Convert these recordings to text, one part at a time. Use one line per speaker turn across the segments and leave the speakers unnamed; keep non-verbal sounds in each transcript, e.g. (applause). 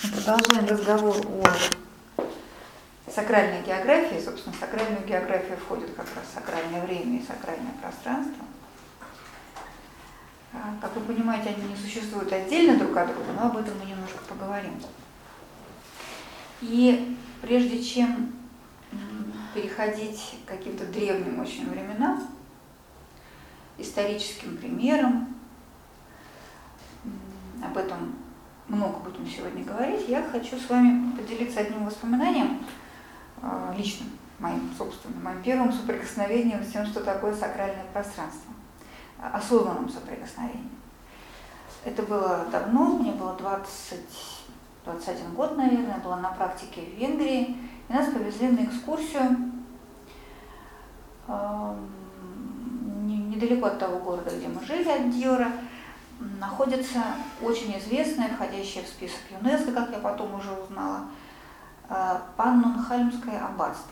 Продолжаем разговор о сакральной географии. Собственно, в сакральную географию входит как раз сакральное время и сакральное пространство. А, как вы понимаете, они не существуют отдельно друг от друга, но об этом мы немножко поговорим. И прежде чем переходить к каким-то древним очень временам, историческим примерам, об этом много будем сегодня говорить, я хочу с вами поделиться одним воспоминанием, а, личным, моим собственным, моим первым соприкосновением с тем, что такое сакральное пространство, осознанным соприкосновением. Это было давно, мне было 20, 21 год, наверное, я была на практике в Венгрии, и нас повезли на экскурсию недалеко от того города, где мы жили, от Дьора, находится очень известное, входящее в список ЮНЕСКО, как я потом уже узнала, э, Паннунхальмское аббатство.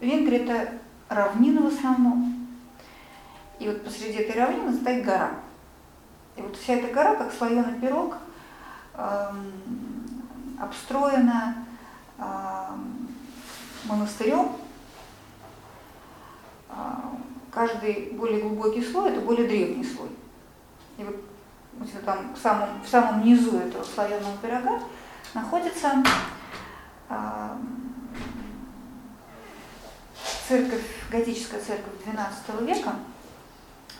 Венгрия – это равнина в основном. И вот посреди этой равнины стоит гора. И вот вся эта гора, как слоеный пирог, эм, обстроена эм, монастырем. Э, каждый более глубокий слой – это более древний слой. И вот, там в самом, в самом низу этого слоеного пирога находится э, церковь, готическая церковь XII века,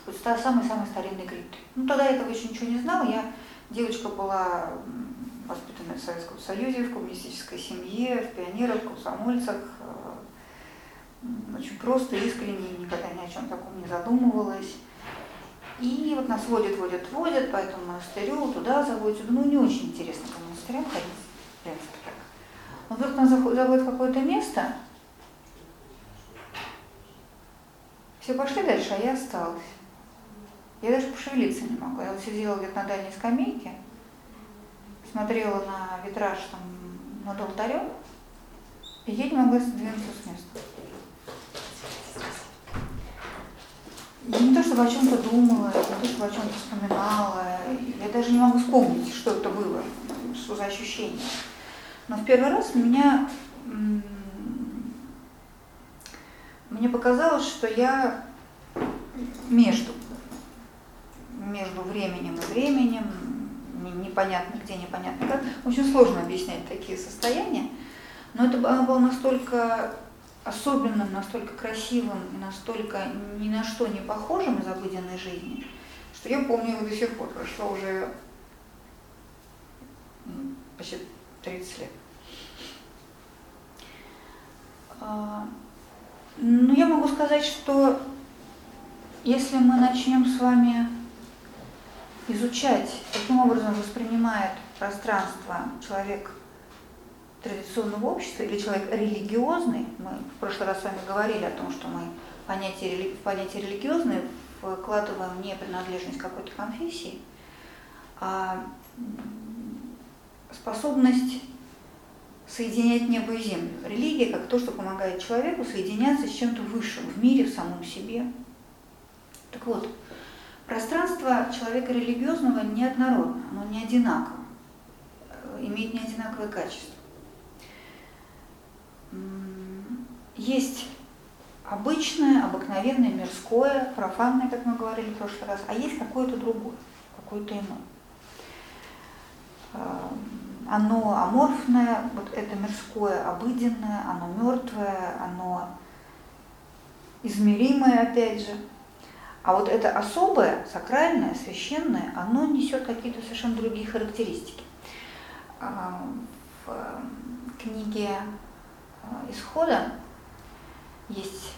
вот самый-самый старинный крипты. Ну, тогда я этого еще ничего не знала. Я девочка была воспитанная в Советском Союзе, в коммунистической семье, в пионерах, в комсомольцах. Э, очень просто, искренне, никогда ни о чем таком не задумывалась. И вот нас водят, водят, водят по этому монастырю, туда заводят. Ну, не очень интересно по монастырям ходить, в принципе, так. Но вдруг нас заводят в какое-то место, все пошли дальше, а я осталась. Я даже пошевелиться не могла. Я вот сидела где-то на дальней скамейке, смотрела на витраж там над алтарем, и я не могла сдвинуться с места. Не то чтобы о чем-то думала, не то чтобы о чем-то вспоминала. Я даже не могу вспомнить, что это было, что за ощущение. Но в первый раз меня мне показалось, что я между, между временем и временем, непонятно где, непонятно как. Очень сложно объяснять такие состояния, но это было настолько особенным, настолько красивым и настолько ни на что не похожим из обыденной жизни, что я помню его до сих пор. Прошло уже почти 30 лет. А, ну, я могу сказать, что если мы начнем с вами изучать, каким образом воспринимает пространство человек традиционного общества или человек религиозный, мы в прошлый раз с вами говорили о том, что мы понятие, в понятие религиозное вкладываем не принадлежность какой-то конфессии, а способность соединять небо и землю. Религия как то, что помогает человеку соединяться с чем-то высшим в мире, в самом себе. Так вот, пространство человека религиозного неоднородно, оно не одинаково, имеет не одинаковое качество есть обычное, обыкновенное, мирское, профанное, как мы говорили в прошлый раз, а есть какое-то другое, какое-то иное. Эм, оно аморфное, вот это мирское, обыденное, оно мертвое, оно измеримое, опять же. А вот это особое, сакральное, священное, оно несет какие-то совершенно другие характеристики. Эм, в эм, книге Исхода есть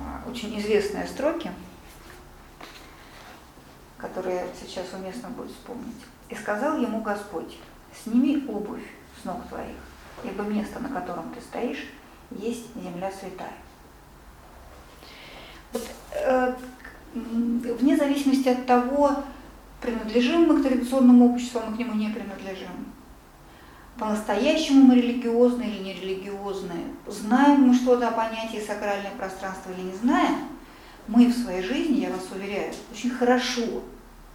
а, очень известные строки, которые сейчас уместно будет вспомнить. «И сказал ему Господь, сними обувь с ног твоих, ибо место, на котором ты стоишь, есть земля святая». Вот, э, вне зависимости от того, принадлежим мы к традиционному обществу, а мы к нему не принадлежим, по-настоящему мы религиозны или нерелигиозны, знаем мы что-то о понятии сакральное пространство или не знаем, мы в своей жизни, я вас уверяю, очень хорошо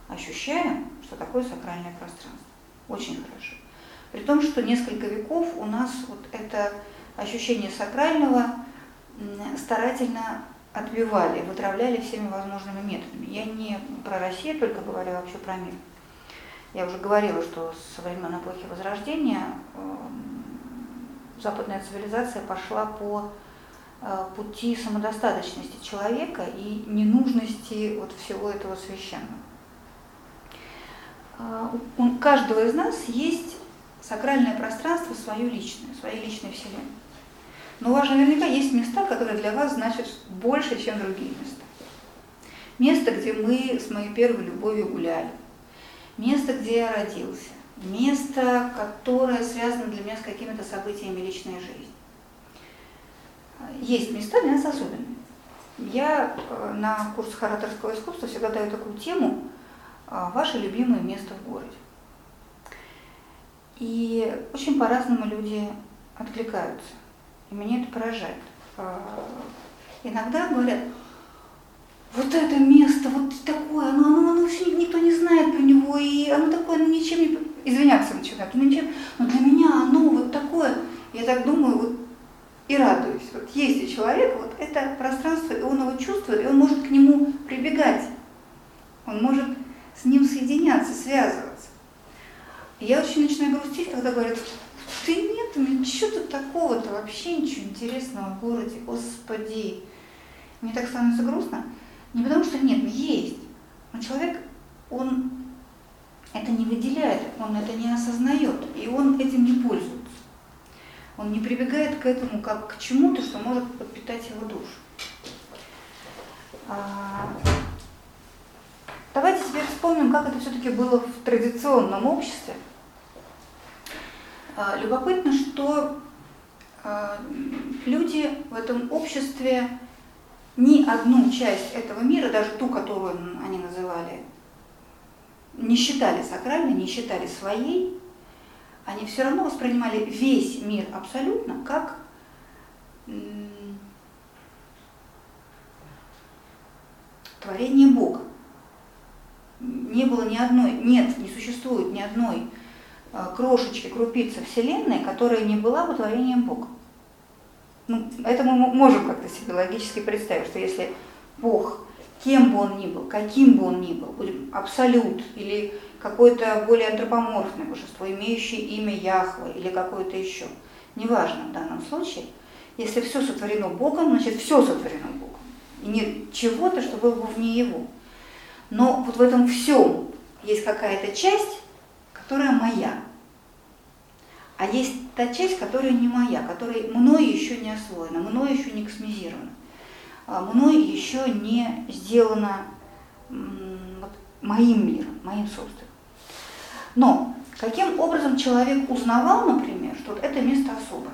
ощущаем, что такое сакральное пространство. Очень хорошо. При том, что несколько веков у нас вот это ощущение сакрального старательно отбивали, вытравляли всеми возможными методами. Я не про Россию только говорю, а вообще про мир. Я уже говорила, что со времен эпохи Возрождения эм, западная цивилизация пошла по э, пути самодостаточности человека и ненужности вот всего этого священного. А, у каждого из нас есть сакральное пространство свое личное, своей личной вселенной. Но у вас наверняка есть места, которые для вас значат больше, чем другие места. Место, где мы с моей первой любовью гуляли. Место, где я родился. Место, которое связано для меня с какими-то событиями личной жизни. Есть места для нас особенные. Я э, на курсах ораторского искусства всегда даю такую тему э, «Ваше любимое место в городе». И очень по-разному люди откликаются. И меня это поражает. А, иногда говорят, вот это место, вот такое, оно, оно, оно вообще никто не знает про него, и оно такое, оно ничем не... Извиняться начинают, ну ничем, но для меня оно вот такое. Я так думаю, вот и радуюсь. Вот есть у человека вот это пространство, и он его чувствует, и он может к нему прибегать. Он может с ним соединяться, связываться. И я очень начинаю грустить, когда говорят, ты нет, ничего тут такого-то, вообще ничего интересного в городе, господи. Мне так становится грустно. Не потому что нет, есть. Но человек, он это не выделяет, он это не осознает, и он этим не пользуется. Он не прибегает к этому как к чему-то, что может подпитать его душу. А, давайте теперь вспомним, как это все-таки было в традиционном обществе. А, любопытно, что люди в этом обществе ни одну часть этого мира, даже ту, которую они называли, не считали сакральной, не считали своей, они все равно воспринимали весь мир абсолютно как творение Бога. Не было ни одной, нет, не существует ни одной Э, крошечки, крупицы Вселенной, которая не была бы творением Бога. Ну, это мы можем как-то себе логически представить, что если Бог, кем бы он ни был, каким бы он ни был, абсолют или какое-то более антропоморфное божество, имеющее имя Яхве или какое-то еще, неважно в данном случае, если все сотворено Богом, значит все сотворено Богом. И нет чего-то, что было бы вне Его. Но вот в этом всем есть какая-то часть, которая моя. А есть та часть, которая не моя, которая мной еще не освоена, мной еще не космизирована, а мной еще не сделана вот, моим миром, моим собственным. Но каким образом человек узнавал, например, что вот это место особое,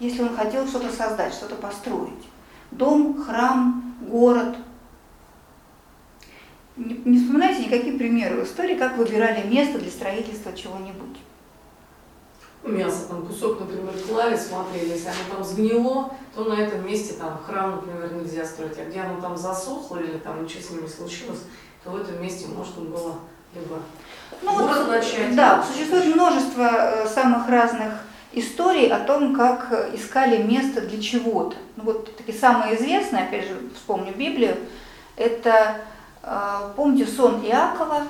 если он хотел что-то создать, что-то построить, дом, храм, город – не, не вспоминаете никакие примеры в истории, как выбирали место для строительства чего-нибудь?
Мясо, там кусок, например, клали, смотрели, если оно там сгнило, то на этом месте там храм, например, нельзя строить, а где оно там засохло или там ничего с ним не случилось, то в этом месте можно было либо
ну, город вот, начать. Да, существует множество э, самых разных историй о том, как искали место для чего-то. Ну, вот такие самые известные, опять же, вспомню Библию, это а, помните сон Иакова?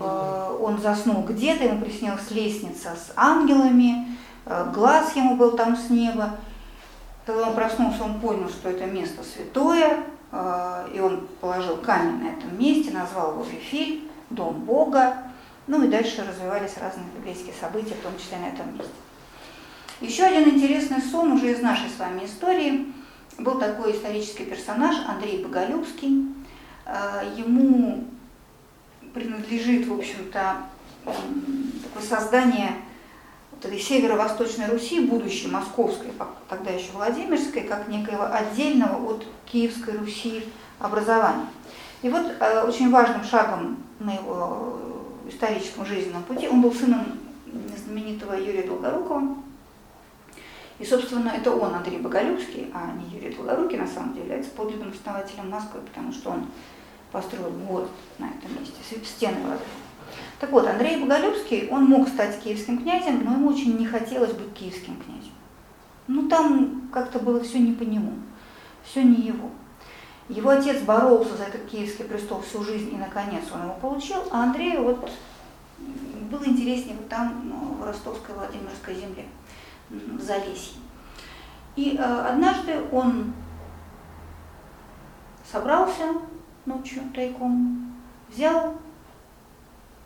А, он заснул где-то, ему приснилась лестница с ангелами, а, глаз ему был там с неба. Когда он проснулся, он понял, что это место святое, и он положил камень на этом месте, назвал его Вифиль, дом Бога. Ну и дальше развивались разные библейские события, в том числе на этом месте. Еще один интересный сон уже из нашей с вами истории. Был такой исторический персонаж Андрей Боголюбский. Э, ему принадлежит, в общем-то, такое создание вот этой северо-восточной Руси, будущей московской, тогда еще Владимирской, как некоего отдельного от Киевской Руси образования. И вот э, очень важным шагом на его историческом жизненном пути, он был сыном знаменитого Юрия Долгорукова, и, собственно, это он, Андрей Боголюбский, а не Юрий Долгорукий, на самом деле, является подлинным основателем Москвы, потому что он построил город на этом месте, стены возвел. Так вот, Андрей Боголюбский, он мог стать киевским князем, но ему очень не хотелось быть киевским князем. Ну там как-то было все не по нему, все не его. Его отец боролся за этот киевский престол всю жизнь, и наконец он его получил, а Андрею вот было интереснее вот там, ну, в ростовской Владимирской земле, в Залесье. И э, однажды он собрался ночью тайком, взял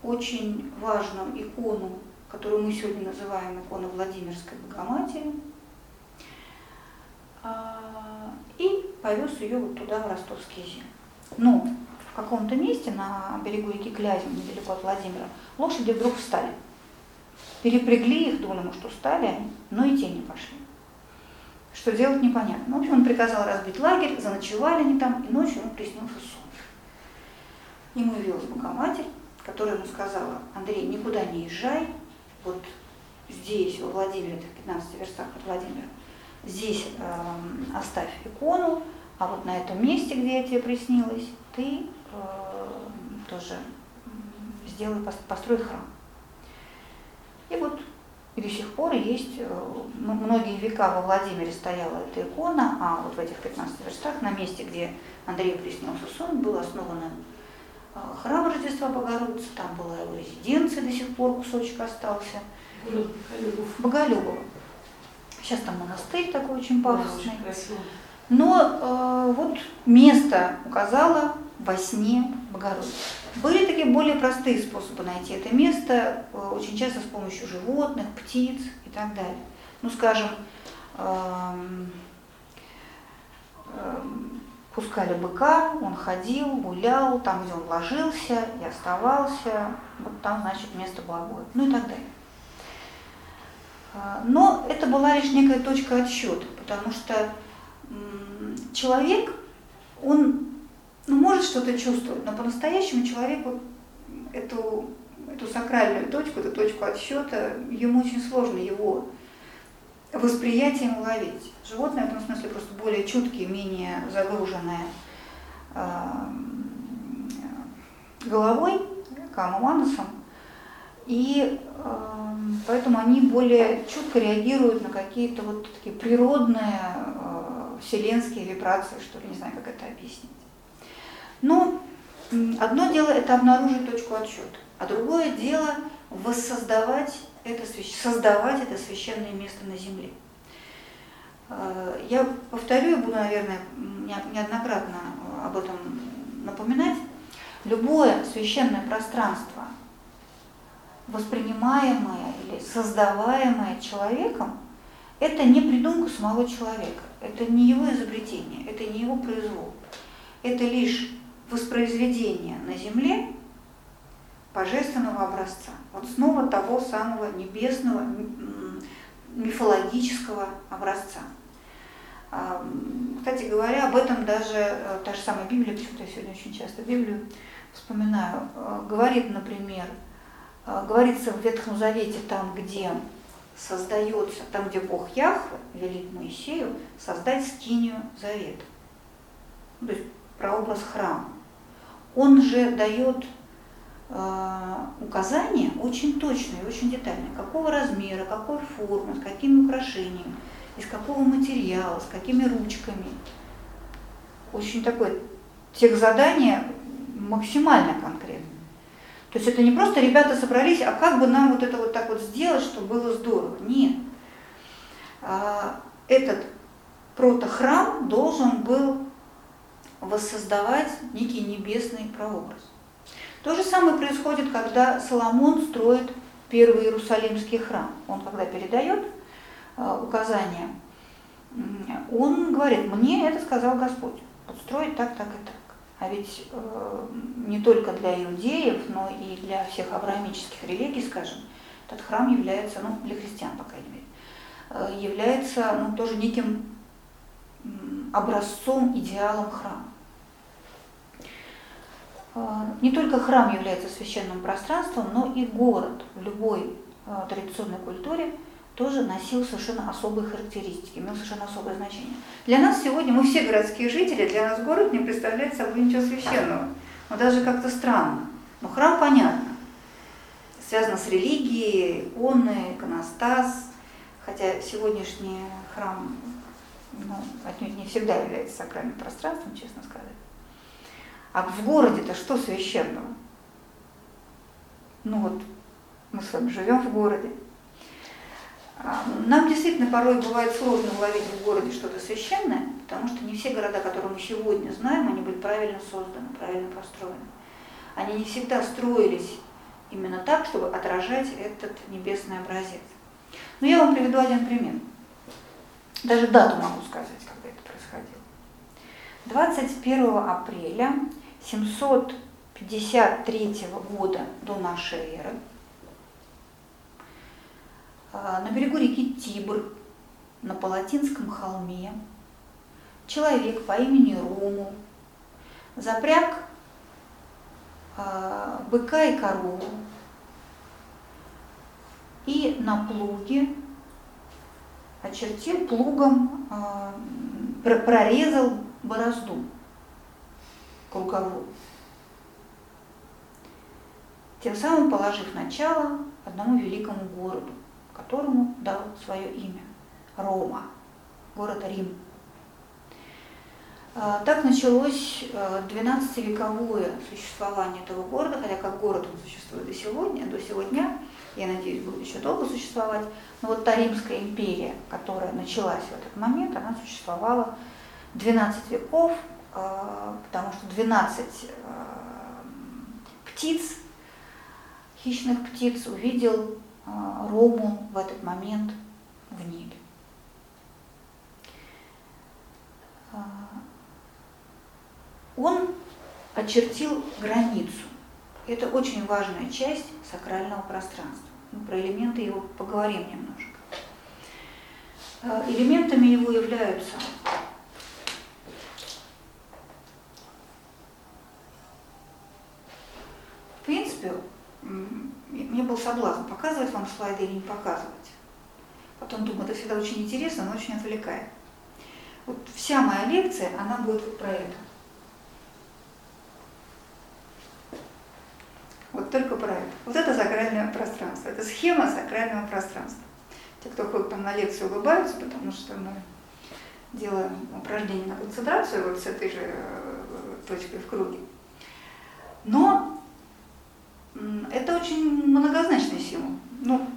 очень важную икону, которую мы сегодня называем иконой Владимирской Богоматери, а, и повез ее вот туда, в ростовские земли. Но в каком-то месте на берегу реки Клязьма, недалеко от Владимира, лошади вдруг встали. Перепрягли их, думали, может, устали они, но и те не пошли. Что делать непонятно. В общем, он приказал разбить лагерь, заночевали они там, и ночью ему приснился сон. Ему явилась Богоматерь, которая ему сказала, Андрей, никуда не езжай, вот здесь, во Владимире, в 15 верстах от Владимира, здесь э, оставь икону, а вот на этом месте, где я тебе приснилась, ты э, тоже сделай, построй храм. И вот и до сих пор есть, э, многие века во Владимире стояла эта икона, а вот в этих 15 верстах, на месте, где Андрею приснился сон, был основан храм Рождества Богородицы, там была его резиденция, до сих пор кусочек остался.
Боголюбов.
Боголюбова. Сейчас там монастырь такой очень пафосный.
Да, очень
Но э, вот место указала во сне Богородицы. Были такие более простые способы найти это место, э, очень часто с помощью животных, птиц и так далее. Ну, скажем, эм, эм, пускали быка, он ходил, гулял, там, где он ложился и оставался, вот там, значит, место благое, ну и так далее. А, но это была лишь некая точка отсчета, потому что человек, он ну, может что-то чувствовать, но по-настоящему человеку эту, эту сакральную точку, эту точку отсчета, ему очень сложно его восприятием уловить. Животное в этом смысле просто более чуткие, менее загруженное э, головой, камоманусом, и э, поэтому они более чутко реагируют на какие-то вот такие природные э, вселенские вибрации, что ли, не знаю, как это объяснить. Но одно дело это обнаружить точку отсчета, а другое дело воссоздавать это, создавать это священное место на земле. Э, я повторю и буду, наверное, неоднократно об этом напоминать. Любое священное пространство, воспринимаемое или создаваемое человеком, это не придумка самого человека, это не его изобретение, это не его произвол. Это лишь воспроизведение на земле божественного образца. Вот снова того самого небесного, мифологического образца. А, кстати говоря, об этом даже э, та же самая Библия, почему-то я сегодня очень часто Библию вспоминаю, э, говорит, например, э, говорится в Ветхом Завете, там, где создается, там, где Бог Яхве велит Моисею создать скинию завета. То есть прообраз храма. Он же дает указания очень точные, очень детальные, какого размера, какой формы, с какими украшениями, из какого материала, с какими ручками. Очень такое тех задания максимально конкретно. То есть это не просто ребята собрались, а как бы нам вот это вот так вот сделать, чтобы было здорово. Нет. А, этот протохрам должен был воссоздавать некий небесный прообраз. То же самое происходит, когда Соломон строит первый Иерусалимский храм. Он когда передает э, указания, он говорит, мне это сказал Господь, подстроить так, так и так. А ведь э, не только для иудеев, но и для всех авраамических религий, скажем, этот храм является, ну, для христиан, по крайней мере, э, является ну, тоже неким образцом, идеалом храма. А, не только храм является священным пространством, но и город в любой а, традиционной культуре тоже носил совершенно особые характеристики, имел совершенно особое значение. Для нас сегодня, мы все городские жители, для нас город не представляет собой ничего священного. Но даже как-то странно. Но храм понятно. связано с религией, иконы, иконостас, хотя сегодняшний храм ну, отнюдь не всегда является сакральным пространством, честно сказать. А в городе-то что священного? Ну вот, мы с вами живем в городе. А, нам действительно порой бывает сложно уловить в городе что-то священное, потому что не все города, которые мы сегодня знаем, они были правильно созданы, правильно построены. Они не всегда строились именно так, чтобы отражать этот небесный образец. Но я вам приведу один пример. Даже дату могу сказать, когда это происходило. 21 апреля 753 года до нашей эры а, на берегу реки Тибр, на Палатинском холме, человек по имени Рому запряг а, быка и корову и на плуге очертил плугом, а, прорезал борозду круговую, тем самым положив начало одному великому городу, которому дал свое имя – Рома, город Рим. А, так началось 12-вековое а, существование этого города, хотя как город он существует до сегодня, до сегодня, я надеюсь, будет еще долго существовать. Но вот та Римская империя, которая началась в этот момент, она существовала 12 веков, потому что 12 птиц, хищных птиц увидел Рому в этот момент в небе. он очертил границу. Это очень важная часть сакрального пространства. Мы про элементы его поговорим немножко. Э, элементами его являются В принципе, мне был соблазн показывать вам слайды или не показывать. Потом думаю, это всегда очень интересно, но очень отвлекает. Вот вся моя лекция, она будет про это. Вот только про это. Вот это сакральное пространство. Это схема сакрального пространства. Те, кто ходит там на лекцию, улыбаются, потому что мы делаем упражнение на концентрацию вот с этой же э, точкой в круге. Но это очень многозначный символ. Ну,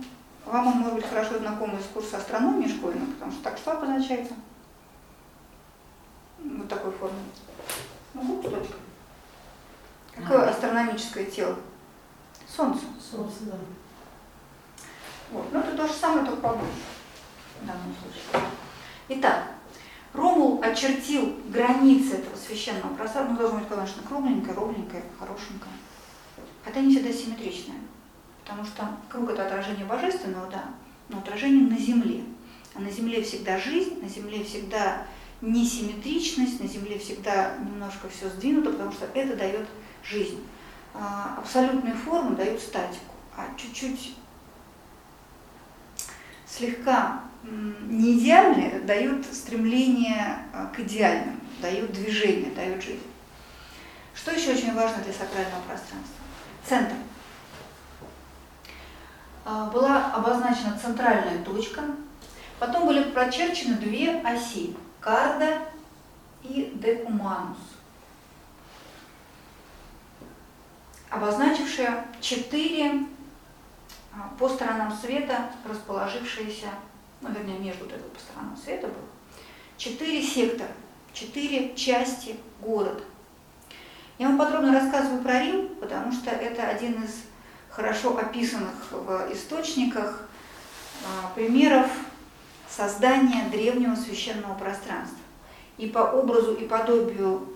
вам он может быть хорошо знаком из курса астрономии школьного, потому что так что обозначается? Вот такой формы. Ну, точка. Какое астрономическое тело? Солнце.
Солнце, да.
Вот. Ну, это то же самое, только побольше в данном случае. Итак, Ромул очертил границы этого священного пространства. Ну, должно быть, конечно, кругленькое, ровненькое, хорошенькое. Хотя не всегда симметричное. Потому что круг – это отражение божественного, да, но отражение на земле. А на земле всегда жизнь, на земле всегда несимметричность, на земле всегда немножко все сдвинуто, потому что это дает жизнь. А, абсолютные формы дают статику, а чуть-чуть слегка не идеальные дают стремление а, к идеальному, дают движение, дают жизнь. Что еще очень важно для сакрального пространства? Центр. А, была обозначена центральная точка, потом были прочерчены две оси – карда и декуманус. обозначившая четыре а, по сторонам света расположившиеся, ну, вернее, между вот по сторонам света было, четыре сектора, четыре части города. Я вам подробно рассказываю про Рим, потому что это один из хорошо описанных в источниках а, примеров создания древнего священного пространства. И по образу и подобию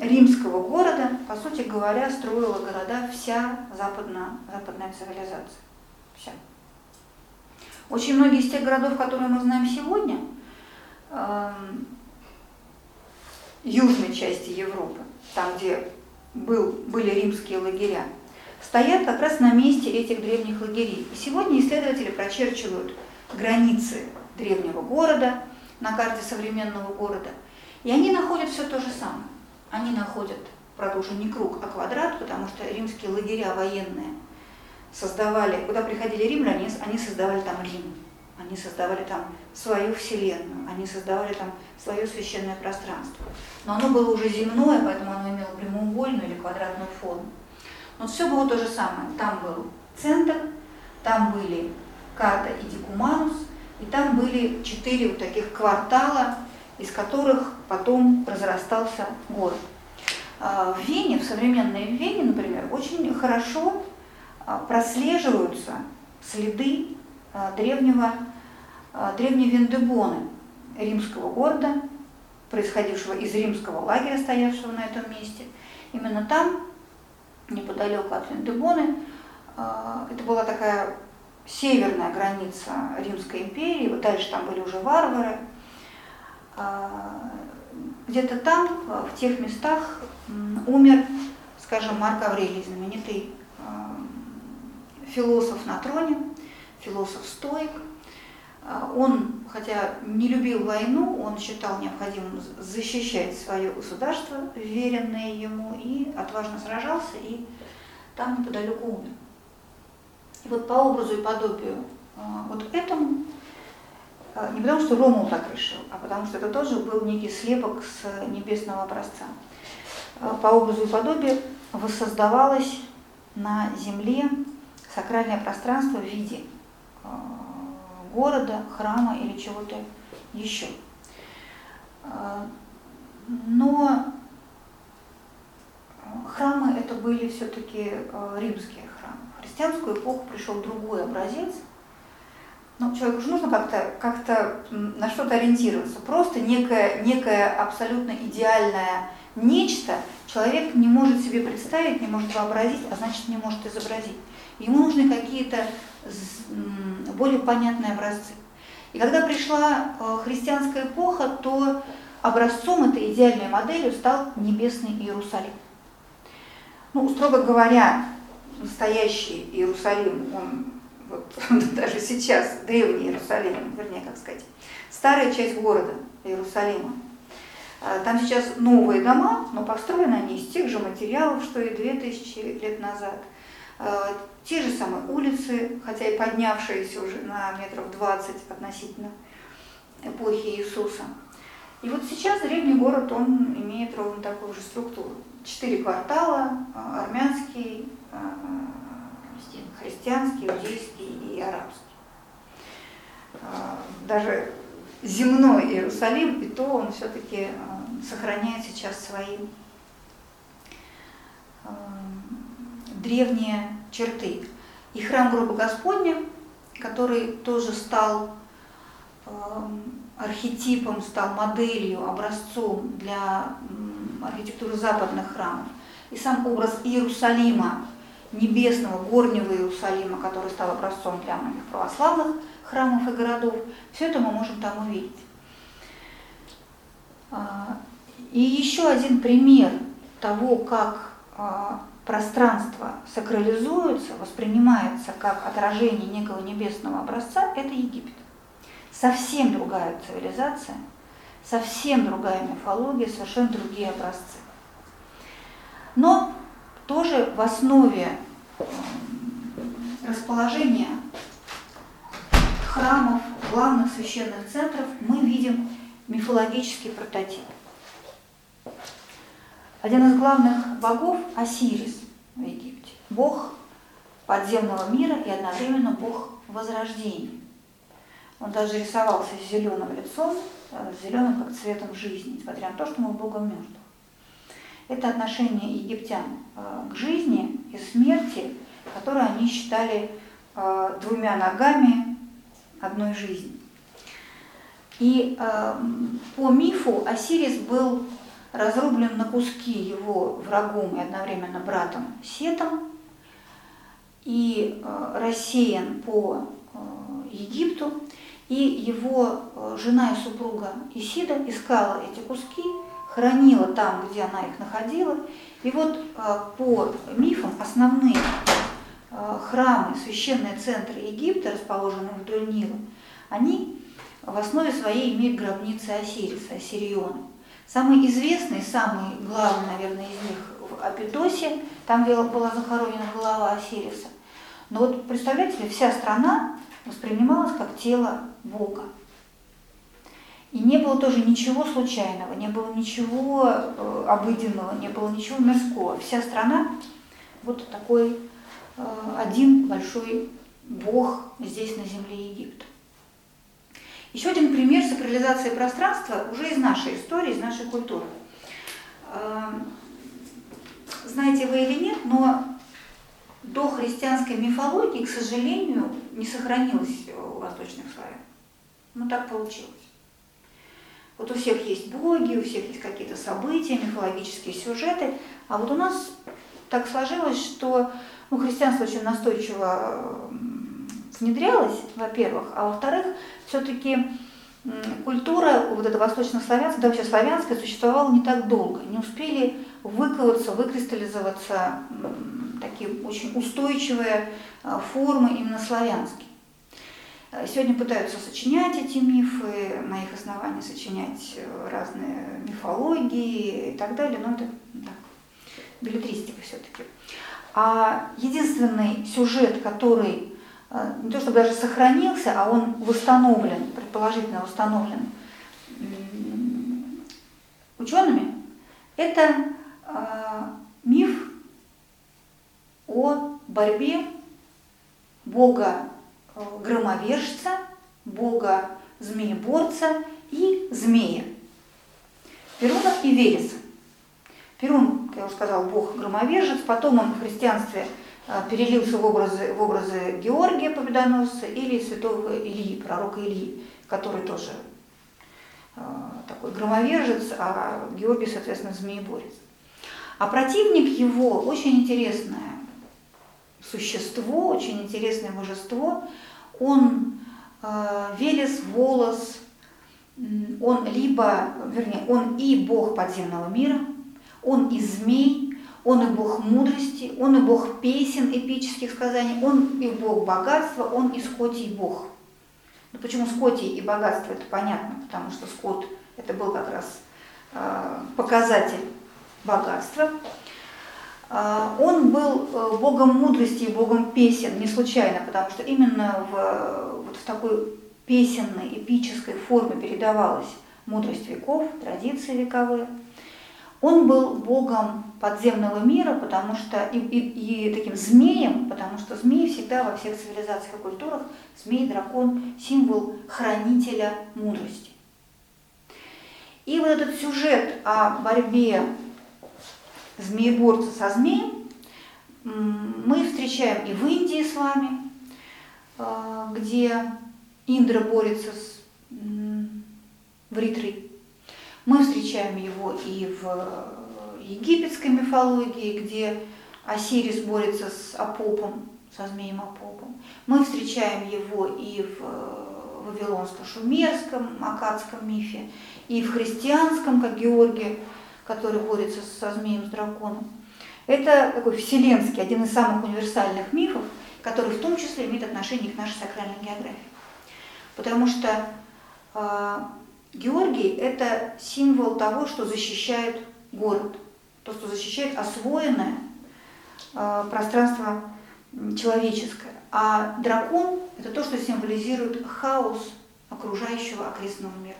римского города, по сути говоря, строила города вся западная, западная цивилизация. Вся. Очень многие из тех городов, которые мы знаем сегодня, южной части Европы, там, где был, были римские лагеря, стоят как раз на месте этих древних лагерей. И сегодня исследователи прочерчивают границы древнего города на карте современного города, и они находят все то же самое. Они находят, правда, уже не круг, а квадрат, потому что римские лагеря военные создавали, куда приходили римляне, они создавали там Рим, они создавали там свою вселенную, они создавали там свое священное пространство. Но оно было уже земное, поэтому оно имело прямоугольную или квадратную форму. Но все было то же самое. Там был центр, там были Карта и Дикуманус, и там были четыре вот таких квартала, из которых потом разрастался город. А, в Вене, в современной Вене, например, очень хорошо а, прослеживаются следы а, древнего, древней Вендебоны, римского города, происходившего из римского лагеря, стоявшего на этом месте. Именно там, неподалеку от Вендебоны, это была такая северная граница Римской империи, вот дальше там были уже варвары. Где-то там, в тех местах, умер, скажем, Марк Аврелий, знаменитый философ на троне, философ-стоик. А, он, хотя не любил войну, он считал необходимым защищать свое государство, веренное ему, и отважно сражался, и там неподалеку умер. И вот по образу и подобию а, вот этому, а, не потому что Ромул так решил, а потому что это тоже был некий слепок с небесного образца. По образу и подобию воссоздавалось на земле сакральное пространство в виде города, храма или чего-то еще. Э, но храмы это были все-таки э, римские храмы. В христианскую эпоху пришел другой образец. Но человеку же нужно как-то как, -то, на что-то ориентироваться. Просто некое, некое абсолютно идеальное нечто человек не может себе представить, не может вообразить, а значит не может изобразить. Ему нужны какие-то более понятные образцы. И когда пришла э, христианская эпоха, то образцом этой идеальной моделью стал небесный Иерусалим. Ну, строго говоря, настоящий Иерусалим, он вот, (laughs) даже сейчас, древний Иерусалим, вернее, как сказать, старая часть города Иерусалима. А, там сейчас новые дома, но построены они из тех же материалов, что и 2000 лет назад. А, те же самые улицы, хотя и поднявшиеся уже на метров 20 относительно эпохи Иисуса. И вот сейчас древний город, он имеет ровно такую же структуру. Четыре квартала, а, армянский, а, христианский, иудейский и арабский. Даже земной Иерусалим, и то он все-таки сохраняет сейчас свои древние черты. И храм гроба Господня, который тоже стал э, архетипом, стал моделью, образцом для архитектуры западных храмов. И сам образ Иерусалима, небесного, горнего Иерусалима, который стал образцом для многих православных храмов и городов, все это мы можем там увидеть. А, и еще один пример того, как а, пространство сакрализуется, воспринимается как отражение некого небесного образца, это Египет. Совсем другая цивилизация, совсем другая мифология, совершенно другие образцы. Но тоже в основе расположения храмов, главных священных центров мы видим мифологический прототип. Один из главных богов – Осирис в Египте. Бог подземного мира и одновременно бог возрождения. Он даже рисовался с зеленым лицом, э, зеленым как цветом жизни, несмотря на то, что мы богом мертвых. Это отношение египтян э, к жизни и смерти, которые они считали э, двумя ногами одной жизни. И по мифу Осирис был разрублен на куски его врагом и одновременно братом Сетом и э, рассеян по э, Египту. И его э, жена и супруга Исида искала эти куски, хранила там, где она их находила. И вот по мифам основные храмы, священные центры Египта, расположенные вдоль Нила, они в основе своей имеют гробницы Осириса, Осириона. Самый известный, самый главный, наверное, из них в Апидосе, там была захоронена голова Осириса. Но вот представляете ли, вся страна воспринималась как тело Бога. И не было тоже ничего случайного, не было ничего э, обыденного, не было ничего мирского. Вся страна вот такой э, один большой Бог здесь на земле Египта. Еще один пример сакрализации пространства уже из нашей истории, из нашей культуры. Э, знаете вы или нет, но до христианской мифологии, к сожалению, не сохранилось у восточных славян. Ну так получилось. Вот у всех есть боги, у всех есть какие-то события, мифологические сюжеты, а вот у нас так сложилось, что ну, христианство очень настойчиво внедрялось, во-первых, а во-вторых, все-таки культура вот эта восточнославянская, да вообще славянская, существовала не так долго, не успели выковаться, выкристаллизоваться такие очень устойчивые а, формы именно славянские. Э, сегодня пытаются сочинять эти мифы, на их основании сочинять э, разные мифологии и так далее, но это так, билетристика все-таки. А единственный сюжет, который не то чтобы даже сохранился, а он восстановлен, предположительно восстановлен учеными, это миф о борьбе бога э, громовержца, бога змееборца и змея. Перуна и Велеса. Перун, как я уже сказал, бог громовержец, потом он в христианстве перелился в образы, в образы Георгия Победоносца или святого Ильи, пророка Ильи, который тоже э, такой громовержец, а Георгий, соответственно, змееборец. А противник его очень интересное существо, очень интересное божество. Он э, Велес, Волос, он либо, вернее, он и бог подземного мира, он и змей, он и бог мудрости, он и бог песен эпических сказаний, он и бог богатства, он и скотий бог. Ну, почему скотий и богатство, это понятно, потому что скот это был как раз э, показатель богатства. А, он был э, богом мудрости и богом песен, не случайно, потому что именно в, вот в такой песенной, эпической форме передавалась мудрость веков, традиции вековые. Он был богом подземного мира, потому что и, и, и таким змеем, потому что змеи всегда во всех цивилизациях и культурах, змей, дракон, символ хранителя мудрости. И вот этот сюжет о борьбе змееборца со змеем мы встречаем и в Индии с вами, а, где Индра борется с Вритрой. Мы встречаем его и в э, египетской мифологии, где Осирис борется с Апопом, со змеем Апопом. Мы встречаем его и в э, вавилонско-шумерском, акадском мифе, и в христианском, как Георгий который борется со змеем, с драконом. Это такой вселенский, один из самых универсальных мифов, который в том числе имеет отношение к нашей сакральной географии. Потому что э, Георгий – это символ того, что защищает город, то, что защищает освоенное э, пространство человеческое. А дракон – это то, что символизирует хаос окружающего окрестного мира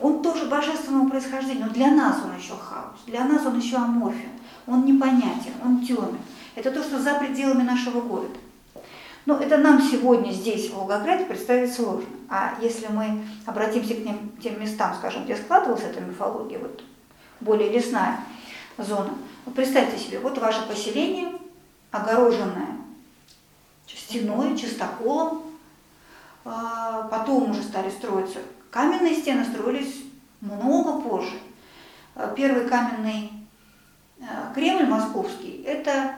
он тоже божественного происхождения, но для нас он еще хаос, для нас он еще аморфен, он непонятен, он темен. Это то, что за пределами нашего города. Но это нам сегодня здесь, в Волгограде, представить сложно. А если мы обратимся к ним, тем местам, скажем, где складывалась эта мифология, вот более лесная зона, вот представьте себе, вот ваше поселение, огороженное стеной, чистоколом, а, потом уже стали строиться Каменные стены строились много позже. Э, первый каменный э, Кремль московский – это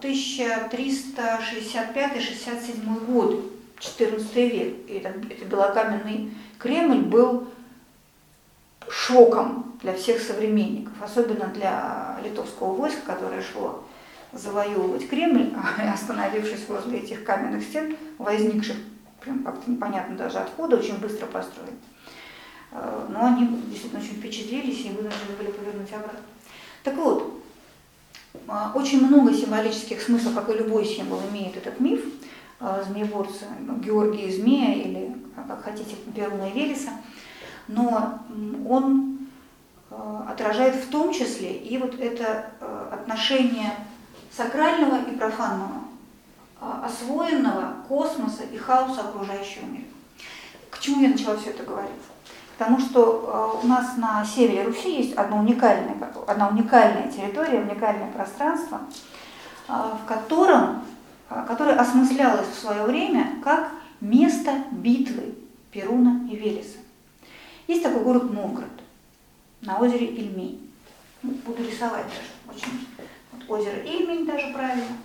1365-67 э, 14 век. И этот, этот белокаменный Кремль был шоком для всех современников, особенно для литовского войска, которое шло завоевывать Кремль, (laughs) остановившись возле этих каменных стен, возникших прям как-то непонятно даже откуда, очень быстро построен. Э, но они действительно очень впечатлились и вынуждены были повернуть обратно. Так вот, А, очень много символических смыслов, как и любой символ, имеет этот миф а, змееборца, Георгия Змея или, как хотите, Перуна и Велеса. Но он отражает в том числе и вот это отношение сакрального и профанного, освоенного космоса и хаоса окружающего мира. К чему я начала все это говорить? Потому что э, у нас на севере Руси есть одна уникальная, одна уникальная территория, уникальное пространство, э, в котором, э, которое осмыслялось в свое время как место битвы Перуна и Велеса. Есть такой город Новгород на озере Ильмень. Ну, буду рисовать даже. Очень. Вот озеро Ильмень даже правильно.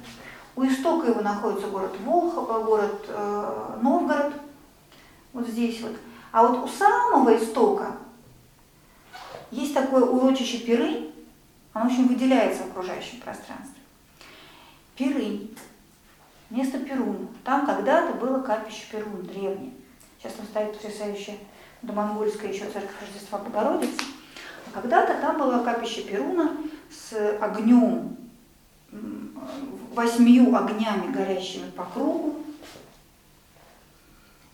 У истока его находится город Волхов, город э, Новгород. Вот здесь вот. А вот у самого истока есть такое урочище Пирынь, оно очень выделяется в окружающем пространстве. Пирынь, место Перуна. Там когда-то было капище Перун, древнее. Сейчас там стоит потрясающая домонгольская еще церковь Рождества Богородицы. А когда-то там было капище Перуна с огнем, восьмию огнями, горящими по кругу,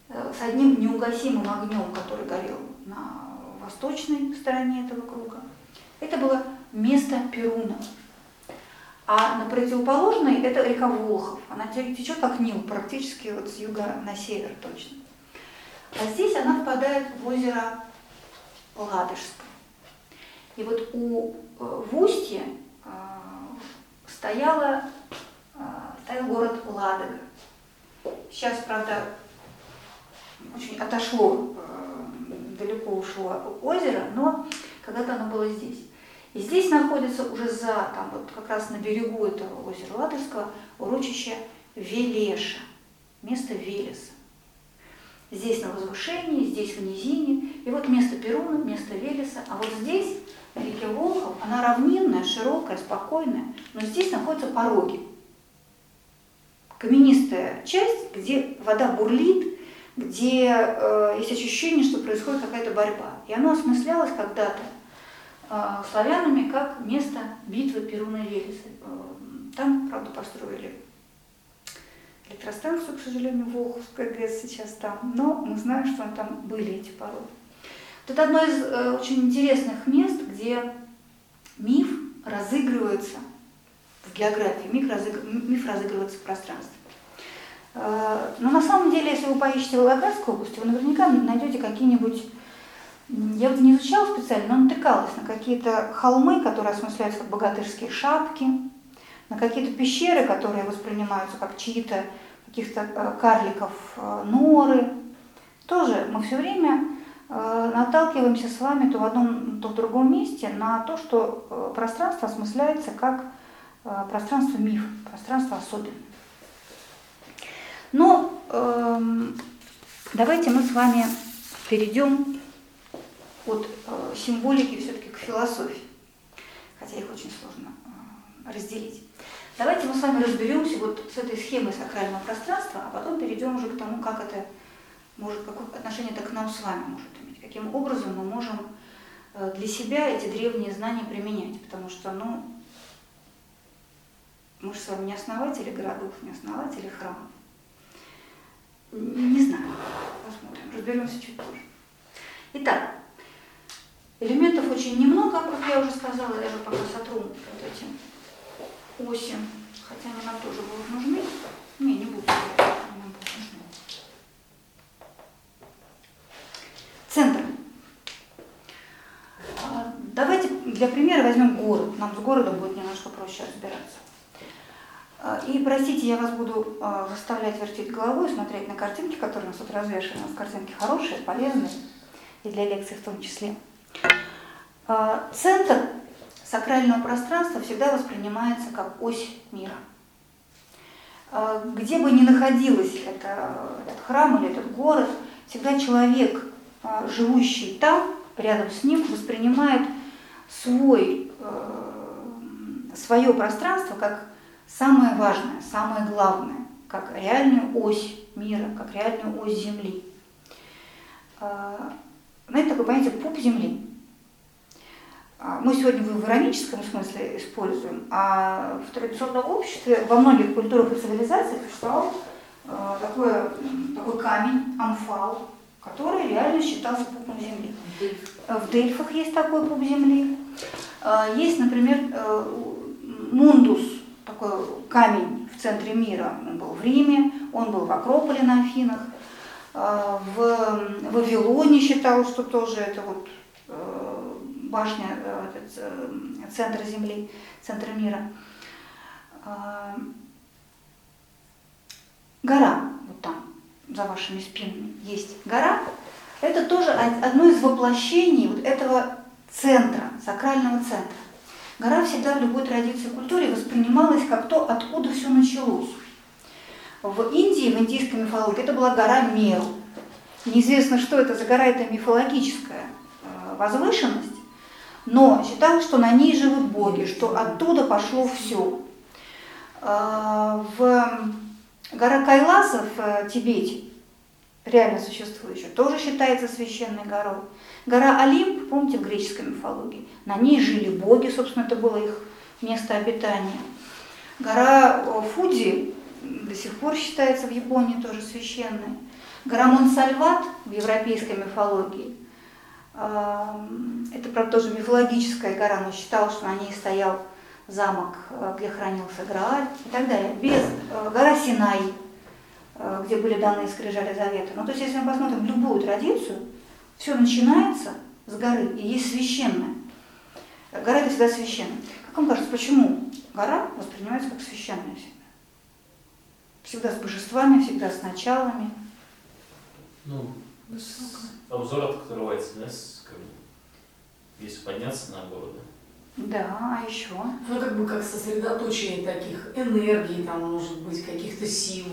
Э, с одним неугасимым огнем, который горел на восточной стороне этого круга. Это было место Перуна. А на противоположной это река Волхов. Она течет как Нил, практически вот с юга на север точно. А здесь она впадает в озеро Ладожское. И вот у, э, в устье э, стояла, стоял город Ладога. Сейчас, правда, очень отошло, э, далеко ушло озеро, но когда-то оно было здесь. И здесь находится уже за, там вот как раз на берегу этого озера Ладожского, урочище Велеша, место Велеса. Здесь на возвышении, здесь в низине, и вот место Перуна, место Велеса, а вот здесь, на Волхов, она равнинная, широкая, спокойная, но здесь находятся пороги. Каменистая часть, где вода бурлит, где э, есть ощущение, что происходит какая-то борьба. И оно осмыслялось когда-то славянами как место битвы Перуна и. Э, там, правда, построили электростанцию, к сожалению, Волховская ГЭС сейчас там, но мы знаем, что там были эти породы. Это одно из э, очень интересных мест, где миф разыгрывается в географии, миф, разыг... миф разыгрывается в пространстве. Э, но на самом деле, если вы поищете в Волгоградской области, вы наверняка найдете какие-нибудь, я вот не изучала специально, но натыкалась на какие-то холмы, которые осмысляются как богатырские шапки, на какие-то пещеры, которые воспринимаются как чьи-то каких-то э, карликов э, норы. Тоже мы все время наталкиваемся с вами то в одном, то в другом месте на то, что пространство осмысляется как пространство миф, пространство особенное. Но э, давайте мы с вами перейдем от э, символики все-таки к философии, хотя их очень сложно э, разделить. Давайте мы с вами разберемся вот с этой схемой сакрального пространства, а потом перейдем уже к тому, как это может, какое отношение это к нам с вами может иметь, каким образом мы можем э, для себя эти древние знания применять, потому что, ну, мы же с вами не основатели городов, не основатели храмов. Не знаю. Посмотрим. Разберемся чуть позже. Итак, элементов очень немного, как я уже сказала, я даже пока сотру вот эти оси, хотя они нам тоже будут нужны. Не, не будут, они нам будут нужны. Центр. А, давайте для примера возьмем город. Нам с городом будет немножко проще разбираться. А, и, простите, я вас буду а, заставлять вертеть головой, смотреть на картинки, которые у нас тут развешаны. У нас картинки хорошие, полезные, и для лекций в том числе. А, центр сакрального пространства всегда воспринимается как ось мира. Где бы ни находилась это, этот храм или этот город, всегда человек, живущий там, рядом с ним, воспринимает свой, свое пространство как самое важное, самое главное, как реальную ось мира, как реальную ось Земли. А, знаете, такое понятие пуп Земли. А, мы сегодня в ироническом смысле используем, а в традиционном обществе во многих культурах и цивилизациях существовал э, такой, такой камень, амфал, который реально считался пупом земли. В Дельфах есть такой пуп земли. Э, есть, например, э, мундус, такой камень в центре мира. Он был в Риме, он был в Акрополе на Афинах. В Вавилоне считал, что тоже это вот башня, э, э, центр Земли, центр мира. А, гора, вот там, за вашими спинами, есть гора. Это тоже одно из воплощений вот этого центра, сакрального центра. Гора всегда в любой традиции культуры воспринималась как то, откуда все началось. В Индии, в индийской мифологии, это была гора Меру. Неизвестно, что это за гора, это мифологическая э, возвышенность, но считалось, что на ней живут боги, что оттуда пошло все. А, в гора Кайласа в э, Тибете, реально существующая, тоже считается священной горой. Гора Олимп, помните, в греческой мифологии, на ней жили боги, собственно, это было их место обитания. Гора Фудзи до сих пор считается в Японии тоже священной. Гора Монсальват в европейской мифологии – это, правда, тоже мифологическая гора, но считал, что на ней стоял замок, э, где хранился Грааль и так далее. Без э, гора Синай, э, где были данные скрижали завета. Ну, то есть, если мы посмотрим любую традицию, все начинается с горы и есть священная. Гора это всегда священная. Как вам кажется, почему гора воспринимается как священная всегда? Всегда с божествами, всегда с началами.
Ну, обзор открывается, да, с, как бы, если подняться на гору, да?
Да, а еще?
Ну, как бы как сосредоточение таких энергий, там, может быть, каких-то сил,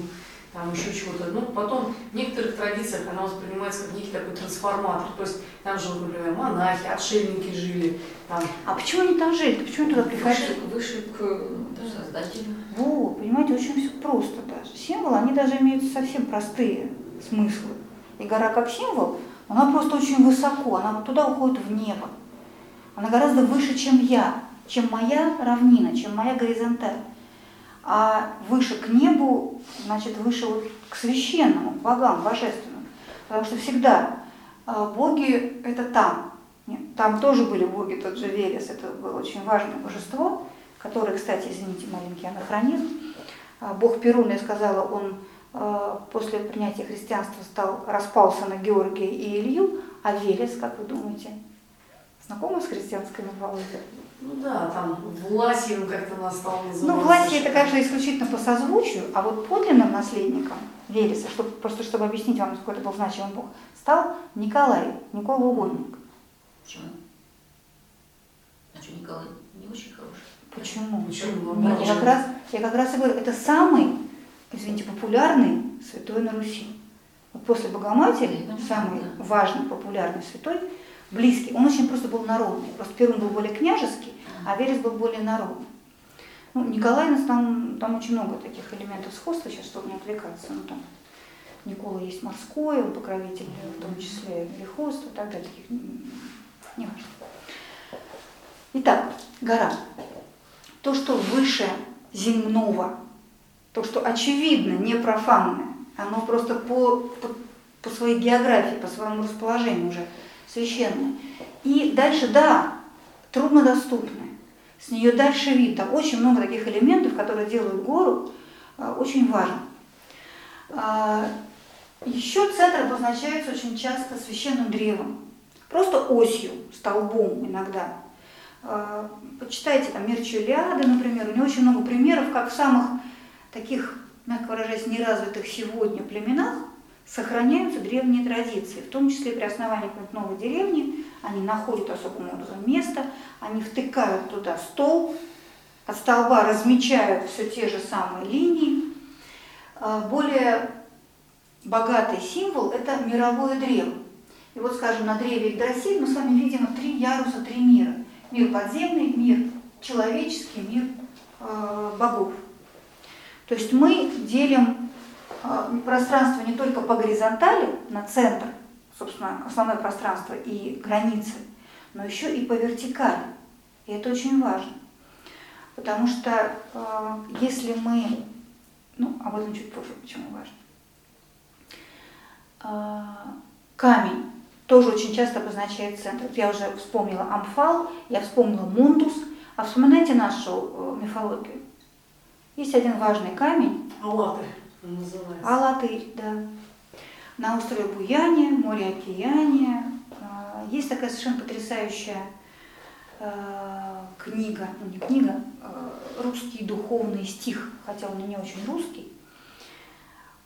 там еще чего-то. Ну, потом в некоторых традициях она воспринимается как некий такой трансформатор. То есть там же, например, монахи, отшельники жили. Там.
А почему они там жили? Почему они туда приходили?
Выше, выше к создателю.
Во, понимаете, очень все просто даже. Символы, они даже имеют совсем простые смыслы. И гора как символ, она просто очень высоко, она туда уходит в небо. Она гораздо выше, чем я, чем моя равнина, чем моя горизонталь. А выше к небу, значит, выше вот к священному, к богам, божественным. Потому что всегда а, боги – это там. Нет, там тоже были боги, тот же Велес, это было очень важное божество, которое, кстати, извините, маленький анахронизм. А, бог Перун, я сказала, он после принятия христианства стал, распался на Георгия и Илью, а Велес, как вы думаете, знакомы с христианской мифологией?
Ну да, там Власий он как-то нас стал называть.
Ну, Власий это, конечно, исключительно по созвучию, а вот подлинным наследником Велеса, чтобы, просто чтобы объяснить вам, насколько это был значимый бог, стал Николай, Никола Угодник.
Почему? А что, Николай не очень хороший?
Почему?
Почему?
Нет, я, как раз, я как раз и говорю, это самый извините, популярный святой на Руси. Вот после Богоматери, самый важный, популярный святой, близкий, он очень просто был народный. Просто Перун был более княжеский, а Верес был более народный. Ну, Николай, там, там очень много таких элементов сходства, сейчас, чтобы не отвлекаться. Ну, там Никола есть морской, он покровитель, в том числе лихоства и так далее. Таких, не важно. Итак, гора. То, что выше земного то, что очевидно, не профанное, оно просто по, по, по своей географии, по своему расположению уже священное. И дальше, да, труднодоступное. С нее дальше вид. Там очень много таких элементов, которые делают гору а, очень важным. А, еще центр обозначается очень часто священным древом. Просто осью, столбом иногда. А, почитайте там Мирчу Илиады, например, у него очень много примеров, как в самых таких, мягко выражаясь, неразвитых сегодня племенах сохраняются древние традиции, в том числе при основании какой-нибудь новой деревни, они находят особым образом место, они втыкают туда стол, от столба размечают все те же самые линии. А, более богатый символ – это мировое древо. И вот, скажем, на древе Игдрасиль мы с вами видим три яруса, три мира. Мир подземный, мир человеческий, мир э, богов. То есть мы делим а, пространство не только по горизонтали на центр, собственно, основное пространство и границы, но еще и по вертикали. И это очень важно. Потому что э, если мы, ну, об этом чуть позже, почему важно. Э, камень тоже очень часто обозначает центр. Я уже вспомнила амфал, я вспомнила мундус. А вспоминайте нашу э, мифологию. Есть один важный камень,
Аллатырь называется.
Алатырь, да. На острове Буяне, море Океане. э, Есть такая совершенно потрясающая э, книга, ну не книга, э, русский духовный стих, хотя он и не очень русский.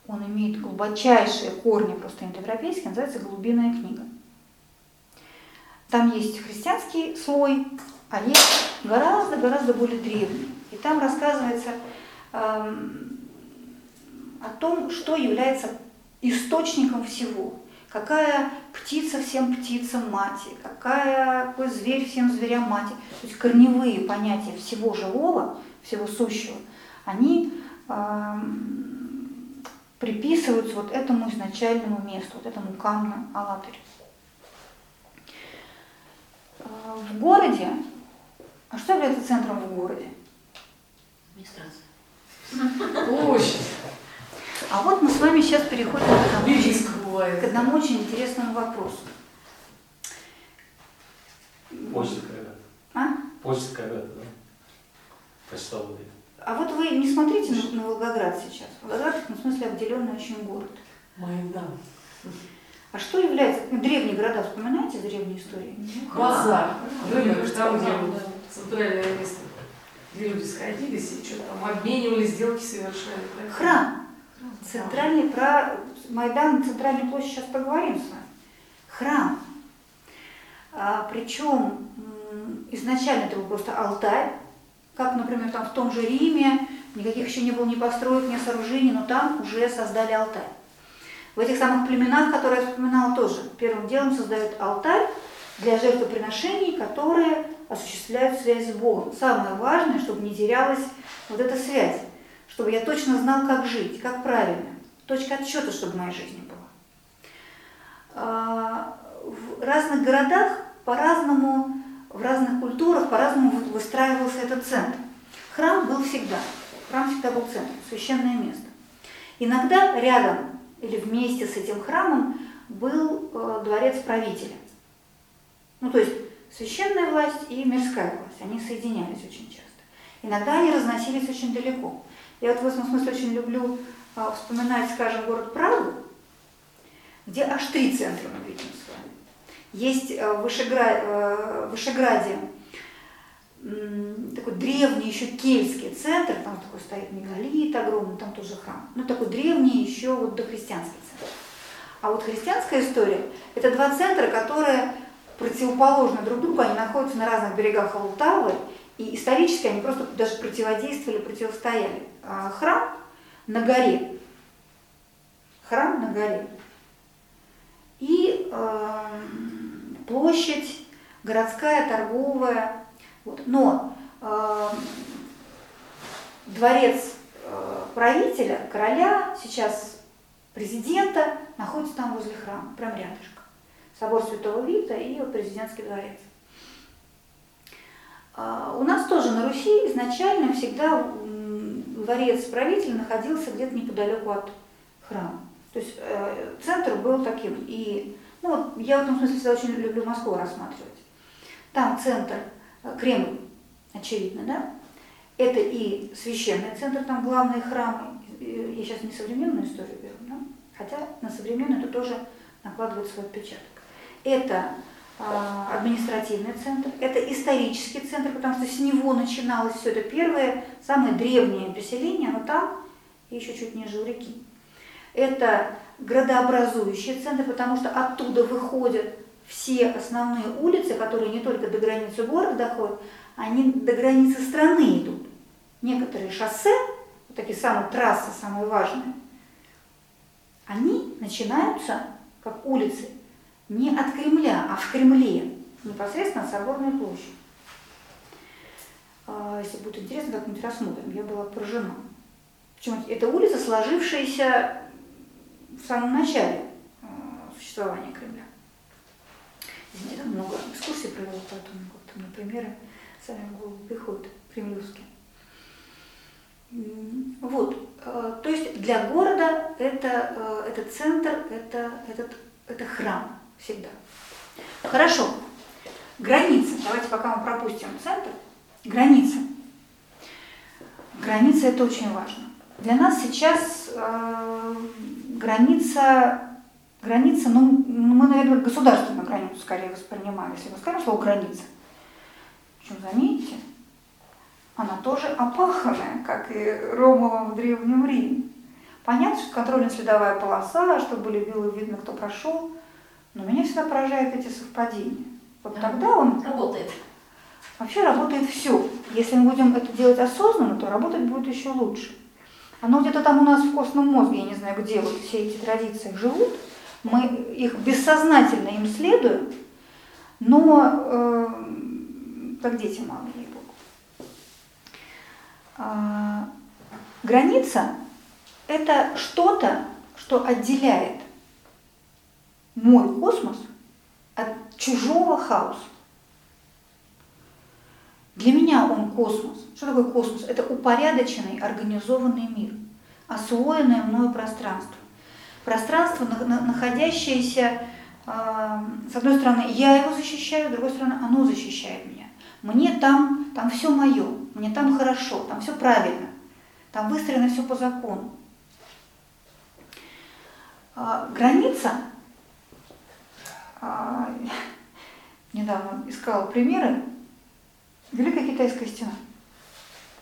Он имеет глубочайшие корни просто индоевропейские, называется «Голубиная книга». Там есть христианский слой, а есть гораздо-гораздо более древний. И там рассказывается о том, что является источником всего. Какая птица всем птицам мати, какая, какой зверь всем зверям мати. То есть корневые понятия всего живого, всего сущего, они эм, приписываются вот этому изначальному месту, вот этому камню Алатырь. Э, В городе, а что является центром в городе?
Администрация.
Площадь.
А вот мы с вами сейчас переходим к одному, к одному очень интересному вопросу.
Почта когда-то.
А?
Почта когда-то, да? Почтовый.
А вот вы не смотрите на, на Волгоград сейчас. Волгоград в этом смысле обделенный очень город.
Майдан.
А что является... ну, Древние города, вспоминаете древние истории?
Базар. Рынок,
Кажется,
там, где центральное место, где люди сходились и что-то там обменивались, сделки совершали. так?
Храм. Центральный про Майдан, центральную площадь сейчас поговорим с вами. Храм. А, причем изначально это был просто алтарь, как, например, там в том же Риме, никаких еще не было ни построек, ни сооружений, но там уже создали алтарь. В этих самых племенах, которые я вспоминала тоже, первым делом создают алтарь для жертвоприношений, которые осуществляют связь с Богом. Самое важное, чтобы не терялась вот эта связь, чтобы я точно знал, как жить, как правильно. Точка отсчета, чтобы в моей жизни была. А, В разных городах по-разному, в разных культурах по-разному вы- выстраивался этот центр. Храм был всегда. Храм всегда был центром, священное место. Иногда рядом или вместе с этим храмом был э, дворец правителя. Ну, то есть священная власть и мирская власть, они соединялись очень часто. Иногда они разносились очень далеко. Я вот в этом смысле очень люблю э, вспоминать, скажем, город Прагу, где аж три центра мы видим с вами. Есть э, э, в Вышеграде м, такой древний еще кельтский центр, там такой стоит мегалит огромный, там тоже храм. Ну, такой древний еще вот дохристианский центр. А вот христианская история – это два центра, которые противоположны друг другу, они находятся на разных берегах Алтавы, и исторически они просто даже противодействовали, противостояли. А храм на горе, храм на горе, и э, площадь городская, торговая. Вот. Но э, дворец э, правителя, короля, сейчас президента находится там возле храма, прям рядышком. Собор Святого Вита и президентский дворец. А, У нас тоже на Руси изначально всегда дворец правителя находился где-то неподалеку от храма. То есть э, центр был таким. И ну, я в этом смысле всегда очень люблю Москву рассматривать. Там центр, э, Кремль, очевидно, да? Это и священный центр, там главные храмы. Э, Я сейчас не современную историю беру, да? хотя на современную это тоже накладывает свой отпечаток. Это а, административный центр, это исторический центр, потому что с него начиналось все это первое, самое древнее поселение, оно там еще чуть ниже у реки. Это градообразующий центр, потому что оттуда выходят все основные улицы, которые не только до границы города доходят, они до границы страны идут. Некоторые шоссе, вот такие самые трассы, самые важные, они начинаются как улицы не от Кремля, а в Кремле, непосредственно от Соборной площади. А, Если будет интересно, как-нибудь рассмотрим. Я была поражена. Причем это улица, сложившаяся в самом начале э, существования Кремля. Извините, там много экскурсий провела, поэтому как-то мне примеры сами в голову приходят, кремлевские. Вот, э, то есть для города это, это центр, это, этот, это храм всегда. Хорошо, границы. Давайте пока мы пропустим центр. Границы. Границы это очень важно. Для нас сейчас э, граница, граница, ну, мы, наверное, государственную границу скорее воспринимаем, если мы скажем слово граница. Причем, заметьте, она тоже опаханная, как и Ромова в Древнем Риме. Понятно, что контрольно-следовая полоса, чтобы были было видно, кто прошел, но меня всегда поражают эти совпадения. Вот
Да.
тогда он
Работает.
Вообще работает все. Если мы будем это делать осознанно, то работать будет еще лучше. Оно где-то там у нас в костном мозге, я не знаю где, вот все эти традиции живут. Мы их бессознательно им следуем, но э, как дети малые, ей-богу. А, граница – это что-то, что отделяет мой космос от чужого хаоса. Для меня он космос. Что такое космос? Это упорядоченный, организованный мир, освоенное мною пространство. Пространство, на- на- находящееся, э, с одной стороны, я его защищаю, с другой стороны, оно защищает меня. Мне там, там все мое, мне там хорошо, там все правильно, там выстроено все по закону. А, граница, а, недавно искала примеры, Великая Китайская стена.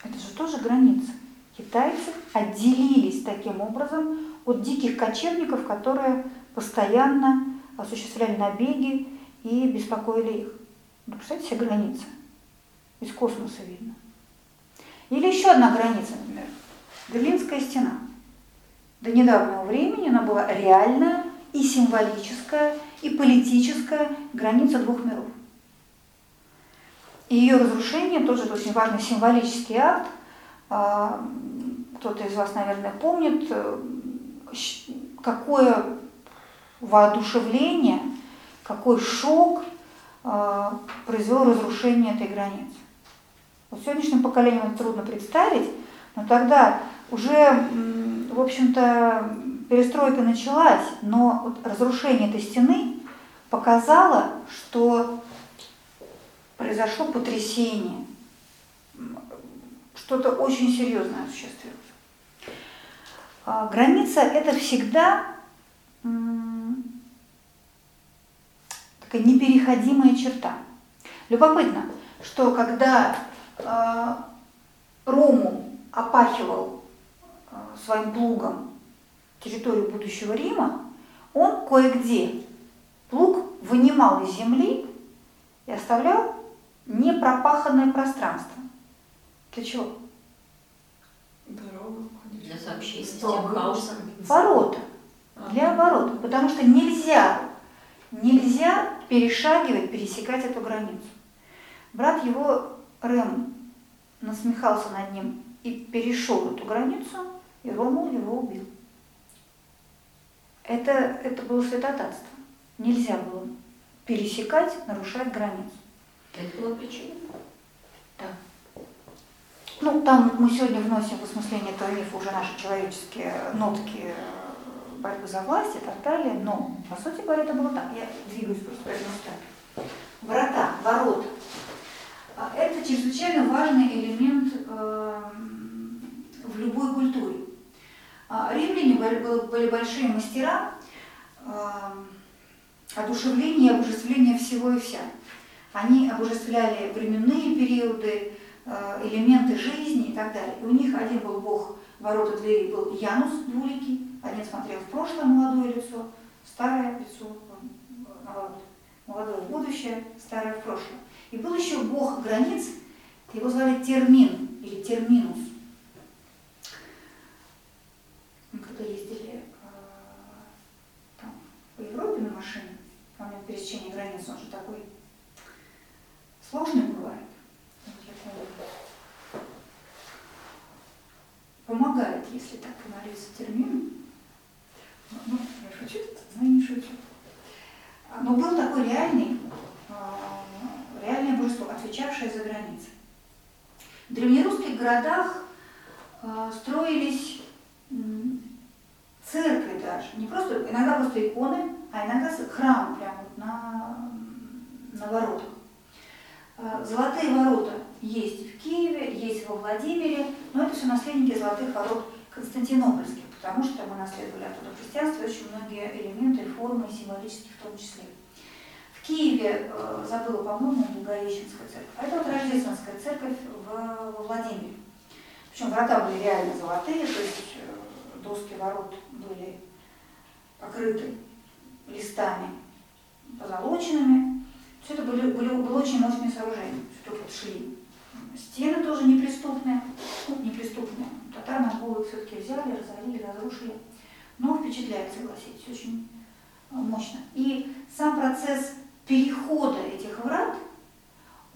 Это же тоже граница. Китайцы отделились таким образом от диких кочевников, которые постоянно осуществляли набеги и беспокоили их. Вы представляете себе границы? Из космоса видно. Или еще одна граница, например. Берлинская стена. До недавнего времени она была реальная и символическая, и политическая граница двух миров. Ее разрушение тоже очень важный символический акт. А, Кто-то из вас, наверное, помнит, э, какое воодушевление, какой шок а, произвело разрушение этой границы. Вот сегодняшним поколениям это трудно представить, но тогда уже, в общем-то, перестройка началась, но вот разрушение этой стены показало, что произошло потрясение, что-то очень серьезное осуществилось. А, Граница – это всегда такая непереходимая черта. Любопытно, что когда э, Рому опахивал э, своим плугом территорию будущего Рима, он кое-где плуг вынимал из земли и оставлял непропаханное пространство. Для чего?
Дорога.
Для сообщения с
Столбы,
тем хаосом.
Ворота.
А.
Для оборота. Потому что нельзя, нельзя перешагивать, пересекать эту границу. Брат его, Рэм, насмехался над ним и перешел эту границу, и Ромул его убил. Это, это было святотатство. Нельзя было пересекать, нарушать границу.
Это была причина.
Ну, там мы сегодня вносим в осмысление этого мифа уже наши человеческие нотки э, борьбы за власть и так далее, но, по сути говоря, это было так. Я двигаюсь просто по этому стадию. Врата, ворота. А Это чрезвычайно важный элемент э, в любой культуре. А Римляне были, большие мастера э, одушевления и обожествления всего и вся. Они обожествляли временные периоды, э, элементы жизни и так далее. И у них один был бог ворота двери, был Янус двуликий, один смотрел в прошлое молодое лицо, старое лицо молодое в будущее, старое в прошлое. И был еще бог границ, его звали Термин или Терминус. Когда ездили э, там, по Европе на машине, время пересечения границ, он же такой сложный бывает. Я. Помогает, если так помолиться термину. Ну, я шучу, но не шучу. А, Но был такой реальный, а, реальное божество отвечавшая за границей. В древнерусских городах строились церкви даже, не просто, иногда просто иконы, а иногда храмы прямо на, на воротах. Э, Золотые ворота есть в Киеве, есть во Владимире, но это все наследники золотых ворот константинопольских, потому что мы наследовали оттуда христианство, очень многие элементы, формы символические в том числе. В Киеве, э, забыла, по-моему, Благовещенская церковь, а это вот Рождественская церковь в, во Владимире. Причем врата были реально золотые, то есть э, доски ворот были покрыты листами позолоченными. Все это были, были, было очень мощные сооружения, все только вот. Стены тоже неприступные, ну, неприступные. Татар голову все-таки взяли, разорили, разрушили. Но впечатляет, согласитесь, очень мощно. И сам процесс перехода этих врат,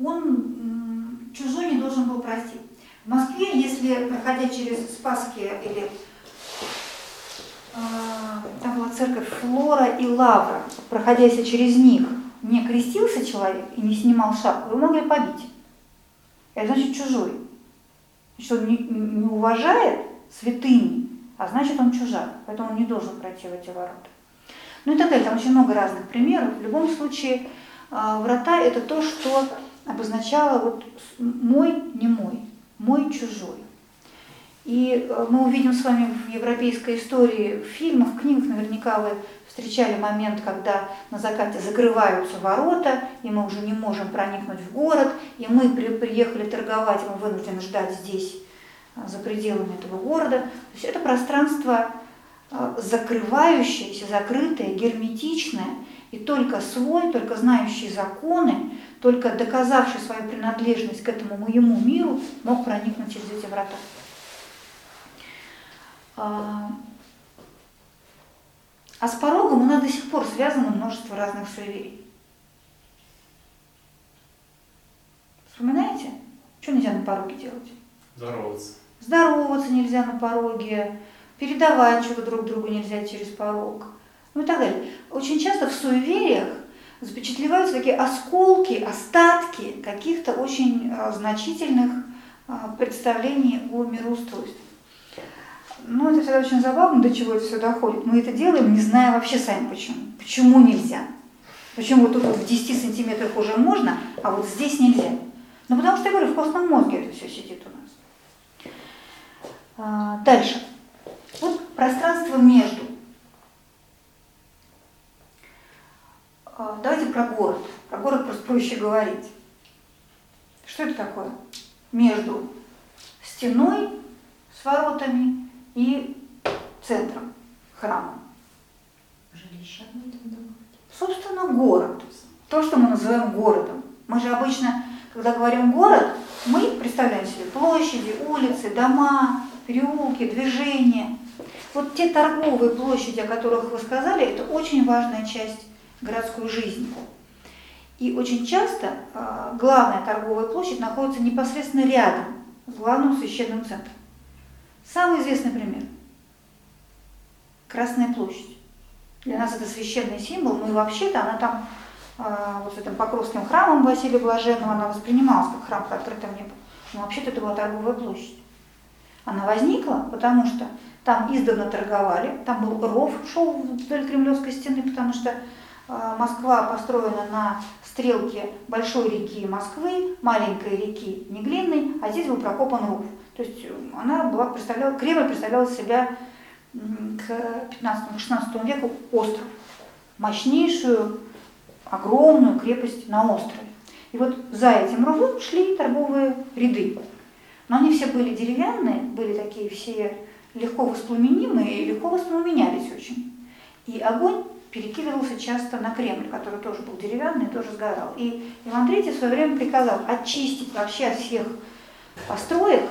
он чужой не должен был пройти. В Москве, если проходя через Спасские или там была церковь Флора и Лавра, проходя через них, не крестился человек и не снимал шапку, его могли побить. Это значит чужой. Значит, он не, не уважает святыни, а значит он чужак, поэтому он не должен пройти в эти ворота. Ну и так далее, там очень много разных примеров. В любом случае, а, врата это то, что обозначало вот мой, не мой, мой чужой. И э, мы увидим с вами в европейской истории, в фильмах, в книгах наверняка вы встречали момент, когда на закате закрываются ворота, и мы уже не можем проникнуть в город, и мы при- приехали торговать, мы вынуждены ждать здесь, а, за пределами этого города. То есть это пространство а, закрывающееся, закрытое, герметичное, и только свой, только знающий законы, только доказавший свою принадлежность к этому моему миру, мог проникнуть через эти врата. А а с порогом у нас до сих пор связано множество разных суеверий. Вспоминаете? Что нельзя на пороге делать?
Здороваться.
Здороваться нельзя на пороге, передавать что-то друг другу нельзя через порог, ну и так далее. Очень часто в суевериях запечатлеваются такие осколки, остатки каких-то очень а, значительных а, представлений о мироустройстве. Ну, это всегда очень забавно, до чего это все доходит. Мы это делаем, не зная вообще сами почему. Почему нельзя? Почему вот тут вот в 10 сантиметрах уже можно, а вот здесь нельзя? Ну, потому что, я говорю, в костном мозге это все сидит у нас. А, Дальше. Вот пространство между. А, Давайте про город. Про город просто проще говорить. Что это такое? Между стеной с воротами и центром, храмом.
Жилище другое.
Собственно, город. То, что мы называем городом. Мы же обычно, когда говорим город, мы представляем себе площади, улицы, дома, переулки, движения. Вот те торговые площади, о которых вы сказали, это очень важная часть городской жизни. И очень часто э, главная торговая площадь находится непосредственно рядом с главным священным центром. Самый известный пример – Красная площадь. Для нас это священный символ, ну и вообще-то она там, э, вот с этим Покровским храмом Василия Блаженного, она воспринималась как храм при открытом небе. Но вообще-то это была торговая площадь. Она возникла, потому что там издавна торговали, там был ров, шел вдоль Кремлевской стены, потому что э, Москва построена на стрелке большой реки Москвы, маленькой реки Неглинной, а здесь был прокопан ров. То есть э, она была, представляла, Кремль представлял себя к 15-16 веку остров, мощнейшую, огромную крепость на острове. И вот за этим рвом шли торговые ряды. Но они все были деревянные, были такие все легко воспламенимые и легко воспламенялись очень. И огонь перекидывался часто на Кремль, который тоже был деревянный, тоже сгорал. И Иван III в свое время приказал очистить вообще от всех построек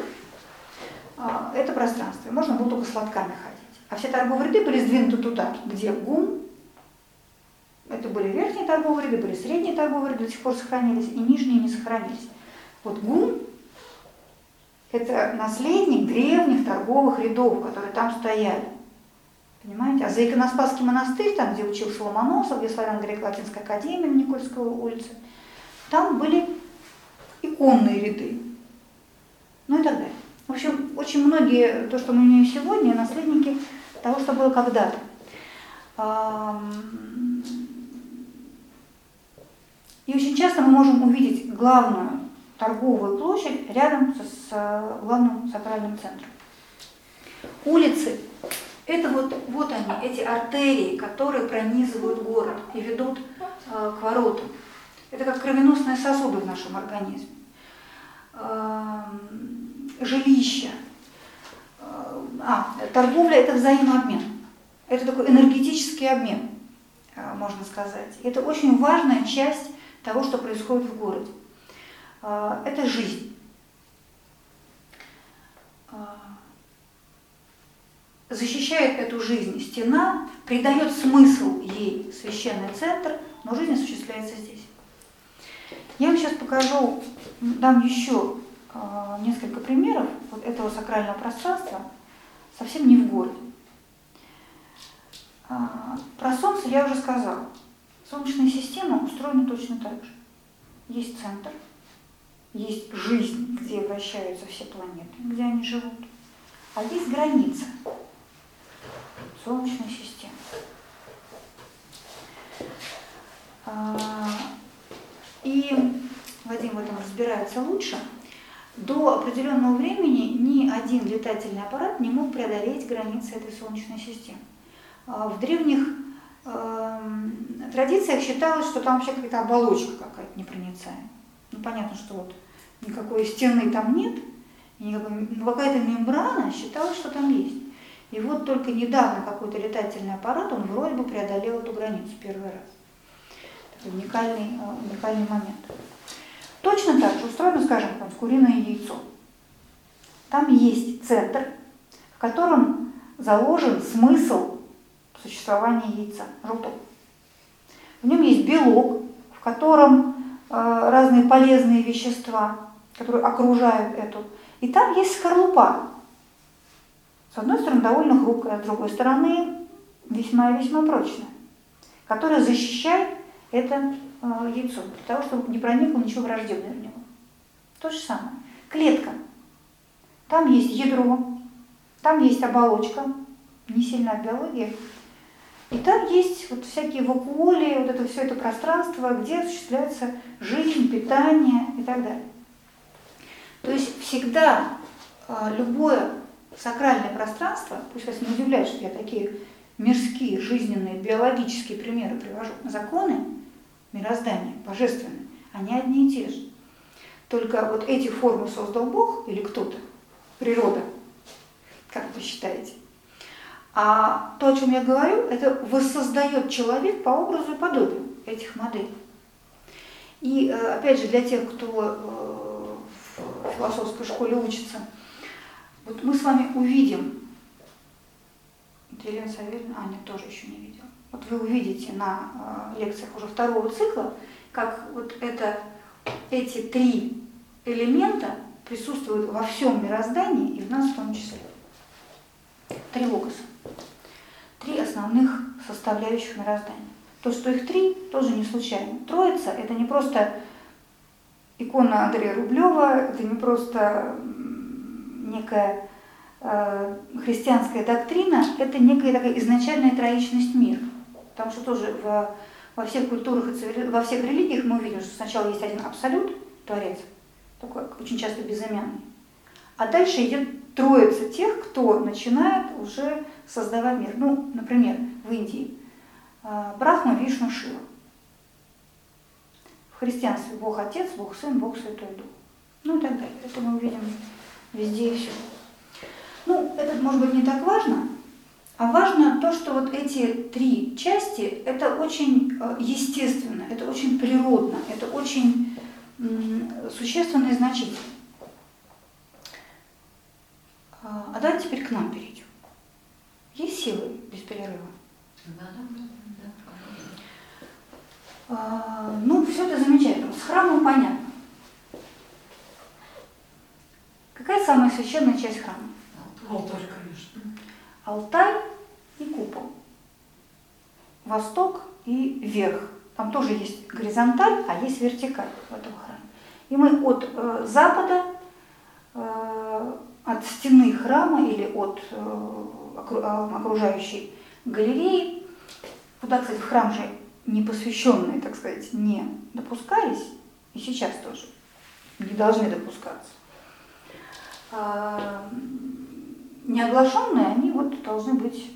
это пространство. Можно было только с лотками ходить. А все торговые ряды были сдвинуты туда, где ГУМ, это были верхние торговые ряды, были средние торговые ряды, до сих пор сохранились, и нижние не сохранились. Вот ГУМ – это наследник древних торговых рядов, которые там стояли. Понимаете? А за Иконоспасский монастырь, там, где учился Ломоносов, где славяно-греко-латинская академия на Никольской улице, там были иконные ряды, ну и так далее. В общем, очень многие, то, что мы имеем сегодня, наследники того, что было когда-то. И очень часто мы можем увидеть главную торговую площадь рядом с главным сакральным центром. Улицы – это вот, вот они, эти артерии, которые пронизывают город и ведут э, к воротам. Это как кровеносные сосуды в нашем организме. Жилища. Э, а, торговля – это взаимообмен. Это такой энергетический обмен, э, можно сказать. Это очень важная часть того, что происходит в городе. Э, это жизнь. Защищает эту жизнь стена, придает смысл ей священный центр, но жизнь осуществляется здесь. Я вам сейчас покажу, дам еще несколько примеров вот этого сакрального пространства, совсем не в городе. А, про Солнце я уже сказала. Солнечная система устроена точно так же. Есть центр, есть жизнь, где вращаются все планеты, где они живут, а есть граница Солнечной системы. А, и Вадим в этом разбирается лучше. До определенного времени ни один летательный аппарат не мог преодолеть границы этой Солнечной системы. А, в древних эм, традициях считалось, что там вообще какая-то оболочка какая-то непроницаемая. Ну, понятно, что вот никакой стены там нет, но ну, какая-то мембрана считалось, что там есть. И вот только недавно какой-то летательный аппарат, он вроде бы преодолел эту границу первый раз. Такой уникальный, э, уникальный момент. Точно так же устроено, скажем, куриное яйцо. Там есть центр, в котором заложен смысл существования яйца, желток. В нем есть белок, в котором э, разные полезные вещества, которые окружают эту. И там есть скорлупа. С одной стороны, довольно хрупкая, с другой стороны, весьма-весьма прочная, которая защищает это яйцо, для того, чтобы не проникло ничего враждебного в него. То же самое. Клетка. Там есть ядро, там есть оболочка, не сильно биология, и там есть вот всякие вакуоли, вот это все это пространство, где осуществляется жизнь, питание и так далее. То есть всегда а, любое сакральное пространство, пусть вас не удивляет, что я такие мирские, жизненные, биологические примеры привожу, законы мироздания, божественные, они одни и те же. Только вот эти формы создал Бог или кто-то, природа, как вы считаете? А то, о чем я говорю, это воссоздает человек по образу и подобию этих моделей. И э, опять же, для тех, кто э, в философской школе учится, вот мы с вами увидим, Елена Савельевна, Аня тоже еще не видела, вот вы увидите на э, лекциях уже второго цикла, как вот это, эти три элемента присутствуют во всем мироздании и в нас в том числе. Три логоса три основных составляющих мироздания. То, что их три, тоже не случайно. Троица – это не просто икона Андрея Рублева, это не просто некая э, христианская доктрина, это некая такая изначальная троичность мира. Потому что тоже в, во всех культурах и цивили... во всех религиях мы увидим, что сначала есть один абсолют, Творец, такой очень часто безымянный, а дальше идет троица тех, кто начинает уже создавать мир. Ну, например, в Индии а, Брахма, Вишну, Шива. В христианстве Бог Отец, Бог Сын, Бог Святой Дух. Ну и так далее. Это мы увидим везде и все. Ну, это может быть не так важно, а важно то, что вот эти три части, это очень э, естественно, это очень природно, это очень существенно и значительно. А, а давайте теперь к нам перейдем. Есть силы без перерыва?
Да, да, да.
А, ну, все это замечательно. С храмом понятно. Какая самая священная часть храма?
Алтарь, конечно.
Алтарь и купол. Восток и верх. Там тоже есть горизонталь, а есть вертикаль в этом храме. И мы от э, запада, э, от стены храма или от э, э, окружающей галереи, куда, кстати, в храм же непосвященные, так сказать, не допускались, и сейчас тоже не должны допускаться. А, Неоглашенные, они вот должны быть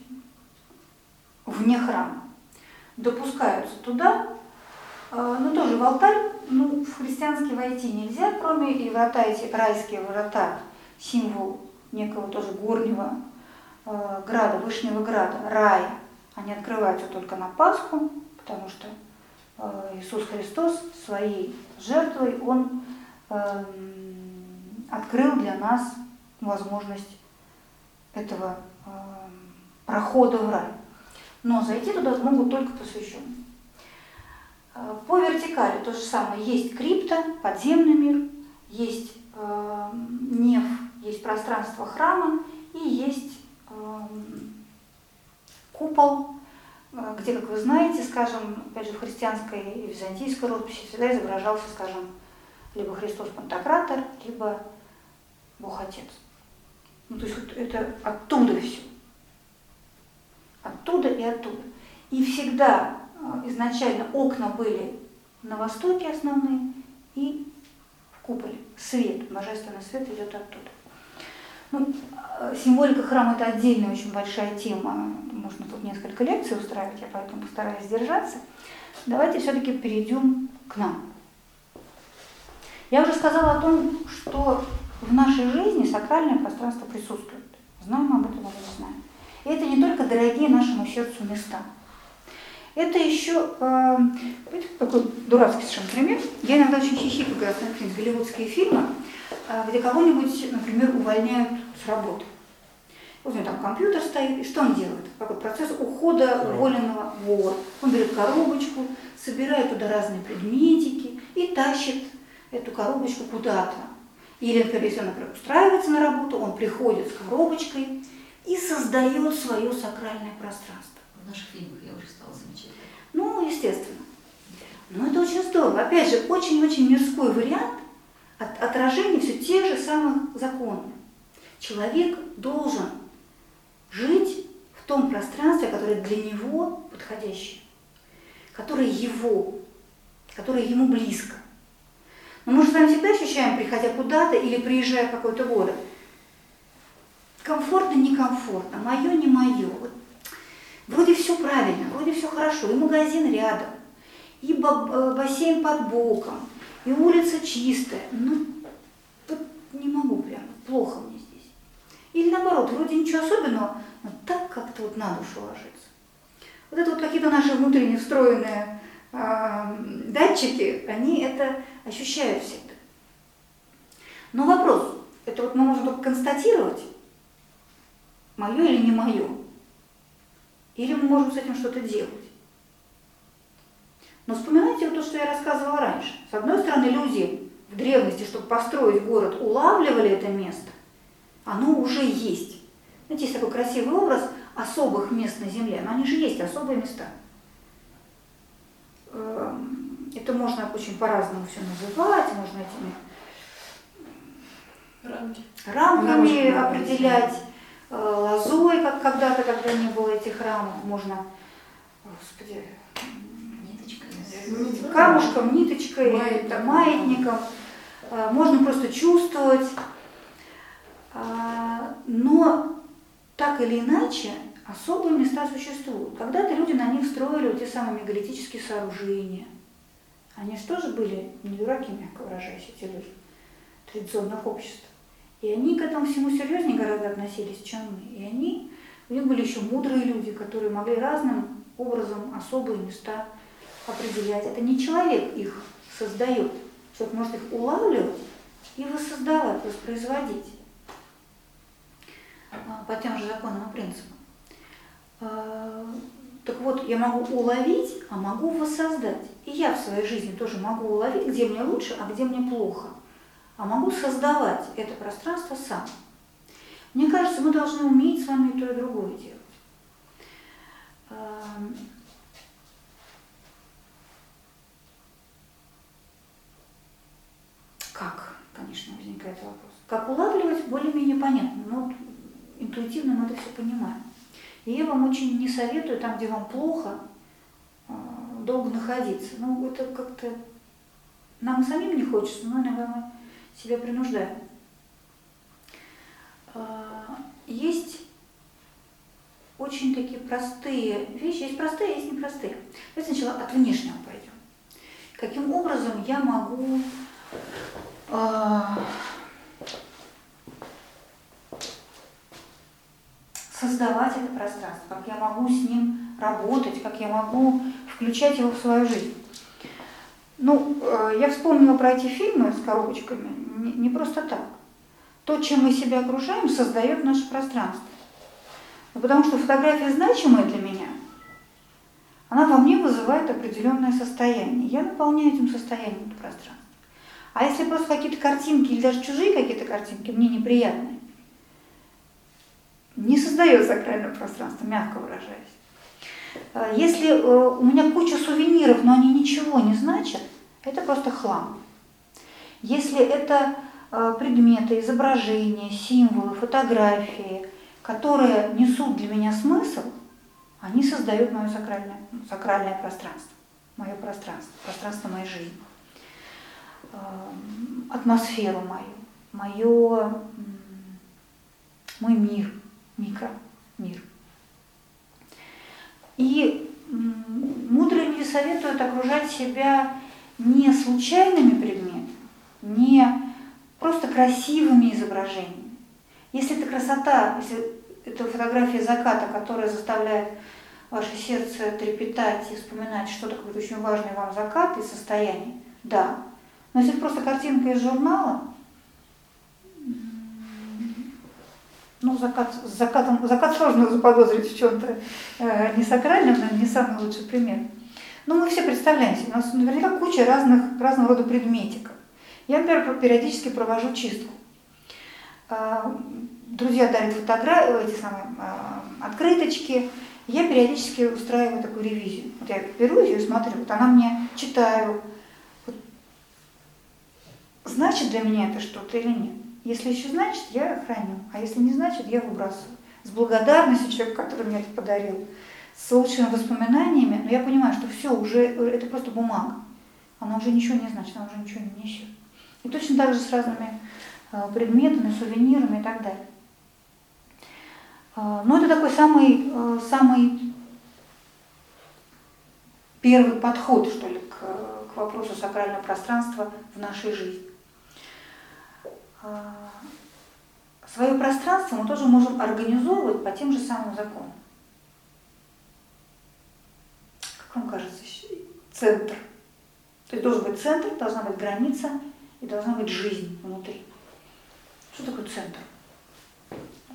вне храма. Допускаются туда, а, но тоже в алтарь, ну, в христианский войти нельзя, кроме и врата эти райские врата, символ некого тоже горнего э, града, Вышнего града, рая. Они открываются только на Пасху, потому что э, Иисус Христос своей жертвой, Он эм, открыл для нас возможность этого эм, прохода в рай. Но зайти туда могут только посвященные. Э, По вертикали то же самое. Есть крипта, подземный мир, есть э, неф, есть пространство храма и есть э, купол, где, как вы знаете, скажем, опять же, в христианской и византийской росписи всегда изображался, скажем, либо Христос Пантократор, либо Бог Отец. Ну, то есть вот это оттуда все. Оттуда и оттуда. И всегда э, изначально окна были на востоке основные и в куполе. Свет, божественный свет идет оттуда. Ну, э, символика храма это отдельная очень большая тема. Можно тут несколько лекций устраивать, я поэтому постараюсь сдержаться. Давайте все-таки перейдем к нам. Я уже сказала о том, что в нашей жизни сакральное пространство присутствует. Знаем об этом или не знаем. И это не только дорогие нашему сердцу места. Это еще, э, такой дурацкий совершенно пример. Я иногда очень хихикаю, когда смотрю голливудские фильмы, э, где кого-нибудь, например, увольняют с работы. Вот у него там компьютер стоит, и что он делает? Какой процесс ухода уволенного вора. Он берет коробочку, собирает туда разные предметики и тащит эту коробочку куда-то. Или, например, если он например, устраивается на работу, он приходит с коробочкой и создает свое сакральное пространство.
В наших фильмах я уже стала замечать.
Ну, естественно. Но это очень здорово. Опять же, очень-очень мирской вариант от, отражения все тех же самых законов. Человек должен жить в том пространстве, которое для него подходящее, которое его, которое ему близко. Но мы же с вами всегда ощущаем, приходя куда-то или приезжая в какой-то город, комфортно, некомфортно, мое, не мое. Вот Вроде все правильно, вроде все хорошо, и магазин рядом, и ба- бассейн под боком, и улица чистая. Ну, вот не могу прям, плохо мне здесь. Или наоборот, вроде ничего особенного, но так как-то вот на душу ложится. Вот это вот какие-то наши внутренне встроенные а, датчики, они это ощущают всегда. Но вопрос, это вот мы можем только констатировать, мое или не мое. Или мы можем с этим что-то делать. Но вспоминайте вот то, что я рассказывала раньше. С одной стороны, люди в древности, чтобы построить город, улавливали это место. Оно уже есть. Знаете, есть такой красивый образ особых мест на Земле. Но они же есть, особые места. Эм, Это можно очень по-разному все называть, можно этими
Рамки.
рамками
Рамочки, да,
определять, лозой, как когда-то, когда не было этих рамок, можно, господи,
Ниточка.
Ну,
камушком, ниточкой,
Маятником.
маятником, э, можно просто чувствовать. А, Но так или иначе особые места существуют. Когда-то люди на них строили вот те самые мегалитические сооружения. Они же тоже были не дураки, мягко выражаясь, эти люди традиционных обществ. И они к этому всему серьезнее гораздо относились, чем мы. И они, у них были еще мудрые люди, которые могли разным образом особые места определять. Это не человек их создает. Человек может их улавливать и воссоздавать, воспроизводить а, по тем же законам и принципам. А, Так вот, я могу уловить, а могу воссоздать. И я в своей жизни тоже могу уловить, где мне лучше, а где мне плохо. А могу создавать это пространство сам. Мне кажется, мы должны уметь с вами и то, и другое делать. Ам, конечно, возникает вопрос. Как улавливать, более-менее понятно, но интуитивно мы это все понимаем. И я вам очень не советую, там, где вам плохо, э, долго находиться. Ну, это как-то нам самим не хочется, но мы себя принуждаем. А, Есть очень такие простые вещи. Есть простые, есть непростые. Давайте сначала от внешнего пойдем. Каким образом я могу а, создавать это пространство, как я могу с ним работать, как я могу включать его в свою жизнь. Ну, э, я вспомнила про эти фильмы с коробочками не, не просто так. То, чем мы себя окружаем, создает наше пространство. Ну, потому что фотография значимая для меня, она во мне вызывает определенное состояние. Я наполняю этим состоянием это пространство. А если просто какие-то картинки или даже чужие какие-то картинки мне неприятные, не создает сакральное пространство, мягко выражаясь. Э, Если э, у меня куча сувениров, но они ничего не значат, это просто хлам. Если это э, предметы, изображения, символы, фотографии, которые несут для меня смысл, они создают мое сакральное, сакральное пространство, мое пространство, пространство моей жизни, атмосферу мою, мое, мой мир, микромир. И мудрые люди советуют окружать себя не случайными предметами, не просто красивыми изображениями. Если это красота, если это фотография заката, которая заставляет ваше сердце трепетать и вспоминать что-то какой-то очень важный вам закат и состояние, да. Но если это просто картинка из журнала, ну, закат, закатом, закат сложно заподозрить в чем-то э, не сакральном, наверное, не самый лучший пример. Но мы все представляем себе, у нас наверняка куча разных, разного рода предметиков. Я, например, периодически провожу чистку. А, Друзья дарят фотографии, эти самые а, открыточки. Я периодически устраиваю такую ревизию. Вот я беру ее и смотрю, вот она мне читаю. Вот значит для меня это что-то или нет? Если еще значит, я храню, а если не значит, я выбрасываю. С благодарностью человеку, который мне это подарил, с лучшими воспоминаниями, но я понимаю, что все, уже это просто бумага. Она уже ничего не значит, она уже ничего не несет. И точно так же с разными э, предметами, сувенирами и так далее. Э, Но это такой самый, э, самый первый подход, что ли, к, к вопросу сакрального пространства в нашей жизни. А, Свое пространство мы тоже можем организовывать по тем же самым законам. Как вам кажется, центр. То есть должен быть центр, должна быть граница и должна быть жизнь внутри. Что такое центр?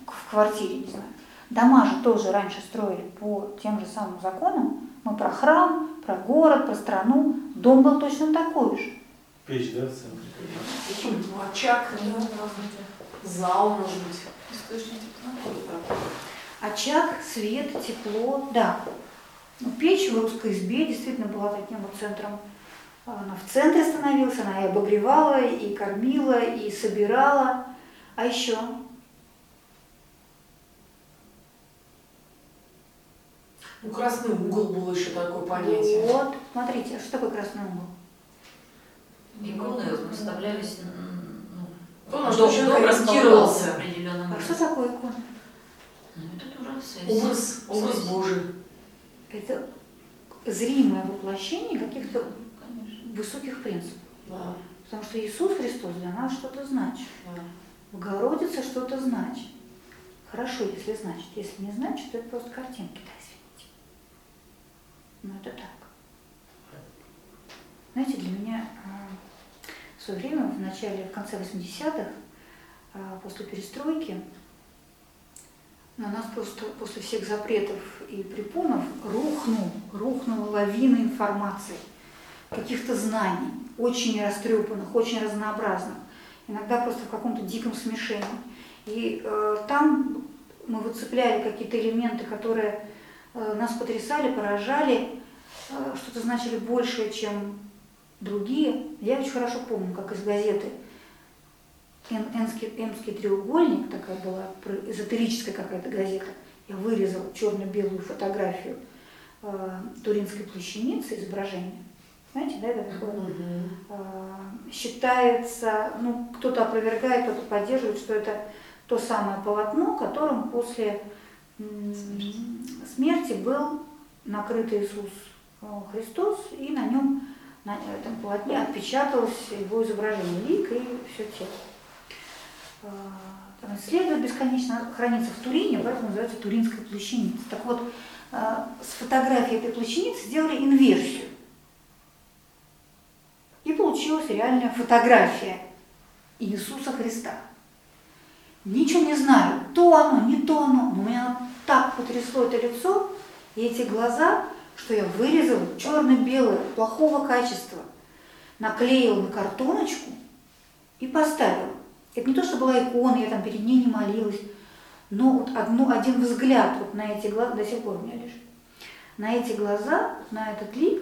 В квартире, не знаю. Дома же тоже раньше строили по тем же самым законам. Мы про храм, про город, про страну. Дом был точно такой же.
Печь, да, в центре?
Ну, очаг, да, зал, может быть.
Источник тепла.
Очаг, свет, тепло, да. Ну, печь в русской избе действительно была таким вот центром. Она в центре становилась, она и обогревала, и кормила, и собирала. А еще
Ну, красный угол был еще такое понятие.
вот, смотрите, а что такое красный угол?
Иконы выставлялись, ну,
что
дом- определенным
А что такое икона?
Ну, это.
Образ, образ
Связь.
Божий.
Это зримое воплощение каких-то
Конечно.
высоких принципов.
Да,
Потому что Иисус Христос для нас что-то значит.
да.
Богородица что-то значит. Хорошо, если значит. Если не значит, то это просто картинки, да, извините. Но это так. Знаете, для меня а, в свое время, в начале, в конце 80-х, а, после перестройки, на нас просто после всех запретов и препонов рухнул, рухнула лавина информации, каких-то знаний, очень растрепанных, очень разнообразных иногда просто в каком-то диком смешении. И э, там мы выцепляли какие-то элементы, которые э, нас потрясали, поражали, э, что-то значили большее, чем другие. Я очень хорошо помню, как из газеты Энский, Энский треугольник, такая была эзотерическая какая-то газета, я вырезала черно-белую фотографию э, Туринской плащаницы, изображение. Знаете, да, это такое?
Мгм.
Э, считается, ну, кто-то опровергает, кто-то поддерживает, что это то самое полотно, которым после смерти был накрыт Иисус э, Христос, и на нем, на этом полотне отпечаталось его изображение, лик и все тело. Э, Там исследуют бесконечно, хранится в Турине, поэтому называется Туринская плащаница. Так вот, э, с фотографией этой плащаницы сделали инверсию. И получилась реальная фотография Иисуса Христа. Ничего не знаю, то оно, не то оно, но меня так потрясло это лицо и эти глаза, что я вырезала черно-белое, плохого качества, наклеила на картоночку и поставила. Это не то, что была икона, я там перед ней не молилась, но вот одну, один взгляд вот на эти глаза, до сих пор у меня лежит, на эти глаза, на этот лик,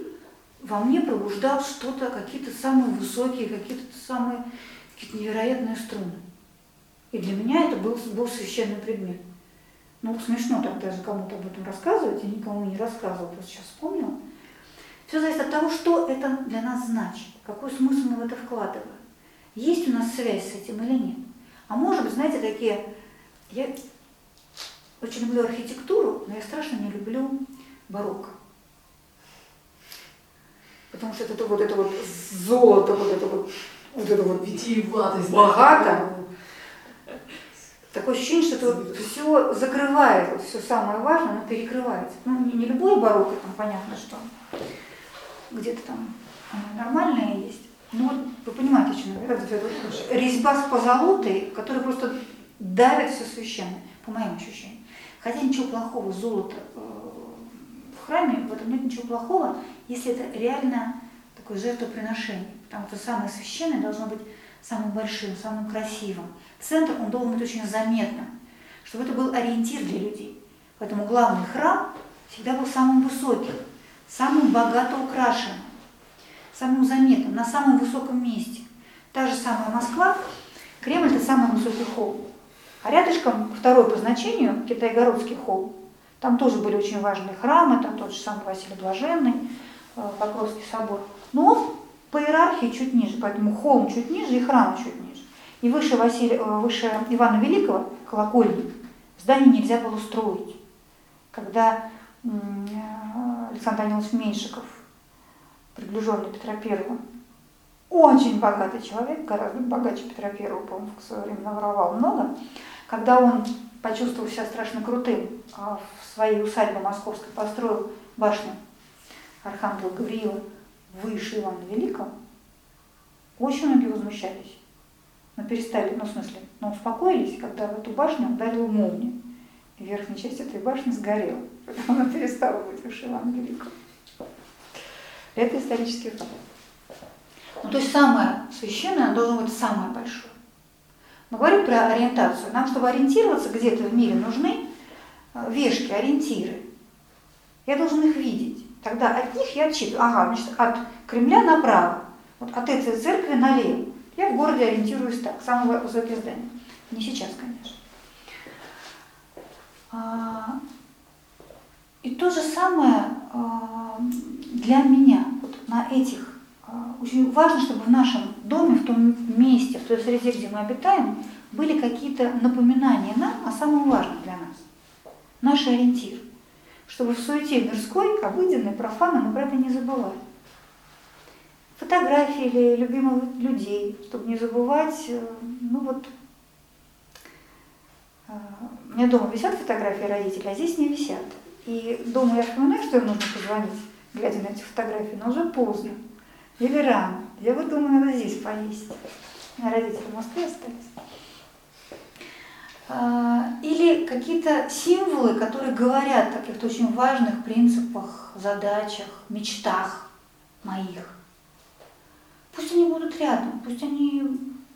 во мне пробуждал что-то, какие-то самые высокие, какие-то самые какие-то невероятные струны. И для меня это был, был священный предмет. Ну, смешно так даже кому-то об этом рассказывать, я никому не рассказывала, просто сейчас вспомнила. Все зависит от того, что это для нас значит, какой смысл мы в это вкладываем. Есть у нас связь с этим или нет. А может быть, знаете, такие... Я очень люблю архитектуру, но я страшно не люблю барокко. Потому что это вот это вот золото, вот это вот, вот это вот
Витиеватость.
Богато. Такое ощущение, что это все закрывает, вот все самое важное, оно перекрывается. Ну, не, не любое барокко, там понятно, что где-то там нормальное есть. Но вот вы понимаете, о чем я говорю. Вот резьба с позолотой, которая просто давит все священное, по моим ощущениям. Хотя ничего плохого, золото э, в храме, в этом нет ничего плохого, если это реально такое жертвоприношение. Потому что самое священное должно быть самым большим, самым красивым. Центр, он должен быть очень заметным, чтобы это был ориентир для людей. Поэтому главный храм всегда был самым высоким, самым богато украшенным, самым заметным, на самом высоком месте. Та же самая Москва, Кремль – это самый высокий холм. А рядышком, второй по значению, Китайгородский холм. Там тоже были очень важные храмы, там тот же самый Василий Блаженный, э, Покровский собор. Но по иерархии чуть ниже, поэтому холм чуть ниже и храм чуть ниже. И выше, Василия, э, выше Ивана Великого, колокольни, здание нельзя было строить. Когда э, Александр Данилович Меньшиков, приближенный Петра Первого, очень богатый человек, гораздо богаче Петра Первого, по-моему, в свое время наворовал много, когда он почувствовал себя страшно крутым, а в своей усадьбе московской построил башню Архангела Гавриила выше Ивана Великого, очень многие возмущались. Но перестали, ну в смысле, но успокоились, когда в эту башню ударила молния. И верхняя часть этой башни сгорела. Поэтому она перестала быть выше Ивана Великого. Это исторический факт. Ну, то есть самое священное, оно должно быть самое большое. Мы говорим про ориентацию. Нам, чтобы ориентироваться где-то в мире, нужны э, вешки, ориентиры. Я должен их видеть. Тогда от них я отчитываю. Ага, значит, от Кремля направо, вот от этой церкви налево. Я в городе ориентируюсь так, самое высокое здание. Не сейчас, конечно. А, И то же самое а, для меня. Вот на этих а, очень важно, чтобы в нашем доме, в том месте, в той среде, где мы обитаем, были какие-то напоминания нам о самом важном для нас. Наш ориентир. Чтобы в суете мирской, обыденной, профанной мы про это не забывали. Фотографии или любимых людей, чтобы не забывать, э, ну вот, э, у меня дома висят фотографии родителей, а здесь не висят. И дома я вспоминаю, что им нужно позвонить, глядя на эти фотографии, но уже поздно. Или рано. Я вот думаю, надо здесь. У меня родители в Москве остались. А, Или какие-то символы, которые говорят о каких-то очень важных принципах, задачах, мечтах моих. Пусть они будут рядом, пусть они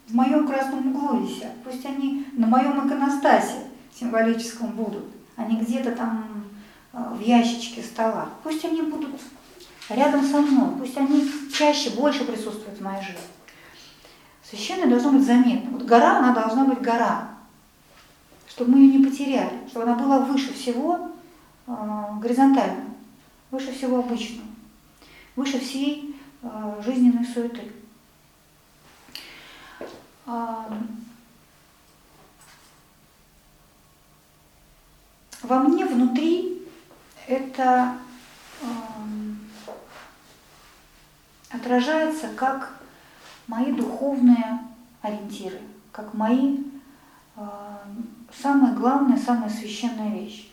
в моем красном углу висят, пусть они на моем иконостасе символическом будут, а не где-то там э, в ящичке стола. Пусть они будут рядом со мной, пусть они чаще, больше присутствуют в моей жизни. Священное должно быть заметно. Вот гора, она должна быть гора, чтобы мы ее не потеряли, чтобы она была выше всего э, горизонтально, выше всего обычного, выше всей э, жизненной суеты. Э, во мне внутри это э, отражается как мои духовные ориентиры, как мои э, самая главная, самая священная вещь.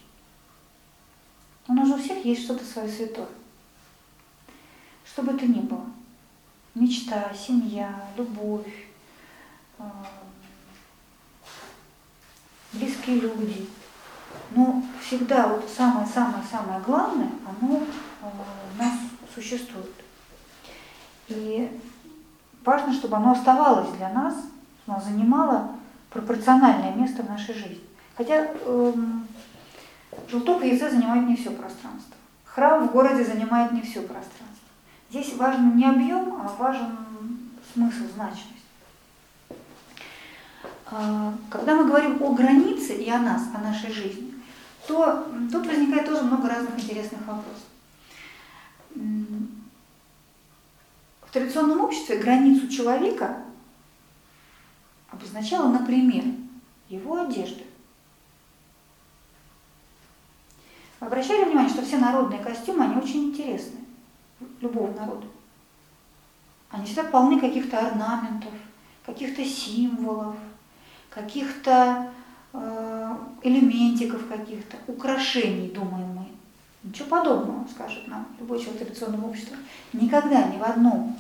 У нас же у всех есть что-то свое святое. Что бы это ни было. Мечта, семья, любовь, э, близкие люди. Но всегда вот самое-самое-самое главное, оно э, у нас существует. И важно, чтобы оно оставалось для нас, оно занимало пропорциональное место в нашей жизни. Хотя эм, желток в яйце занимает не все пространство. Храм в городе занимает не все пространство. Здесь важен не объем, а важен смысл, значимость. А, когда мы говорим о границе и о нас, о нашей жизни, то тут возникает тоже много разных интересных вопросов. В традиционном обществе границу человека обозначала, например, его одежда. Вы обращали внимание, что все народные костюмы, они очень интересны, любого народа. Они всегда полны каких-то орнаментов, каких-то символов, каких-то э, элементиков каких-то, украшений, думаем мы. Ничего подобного, скажет нам любой человек традиционного общества. Никогда ни в одном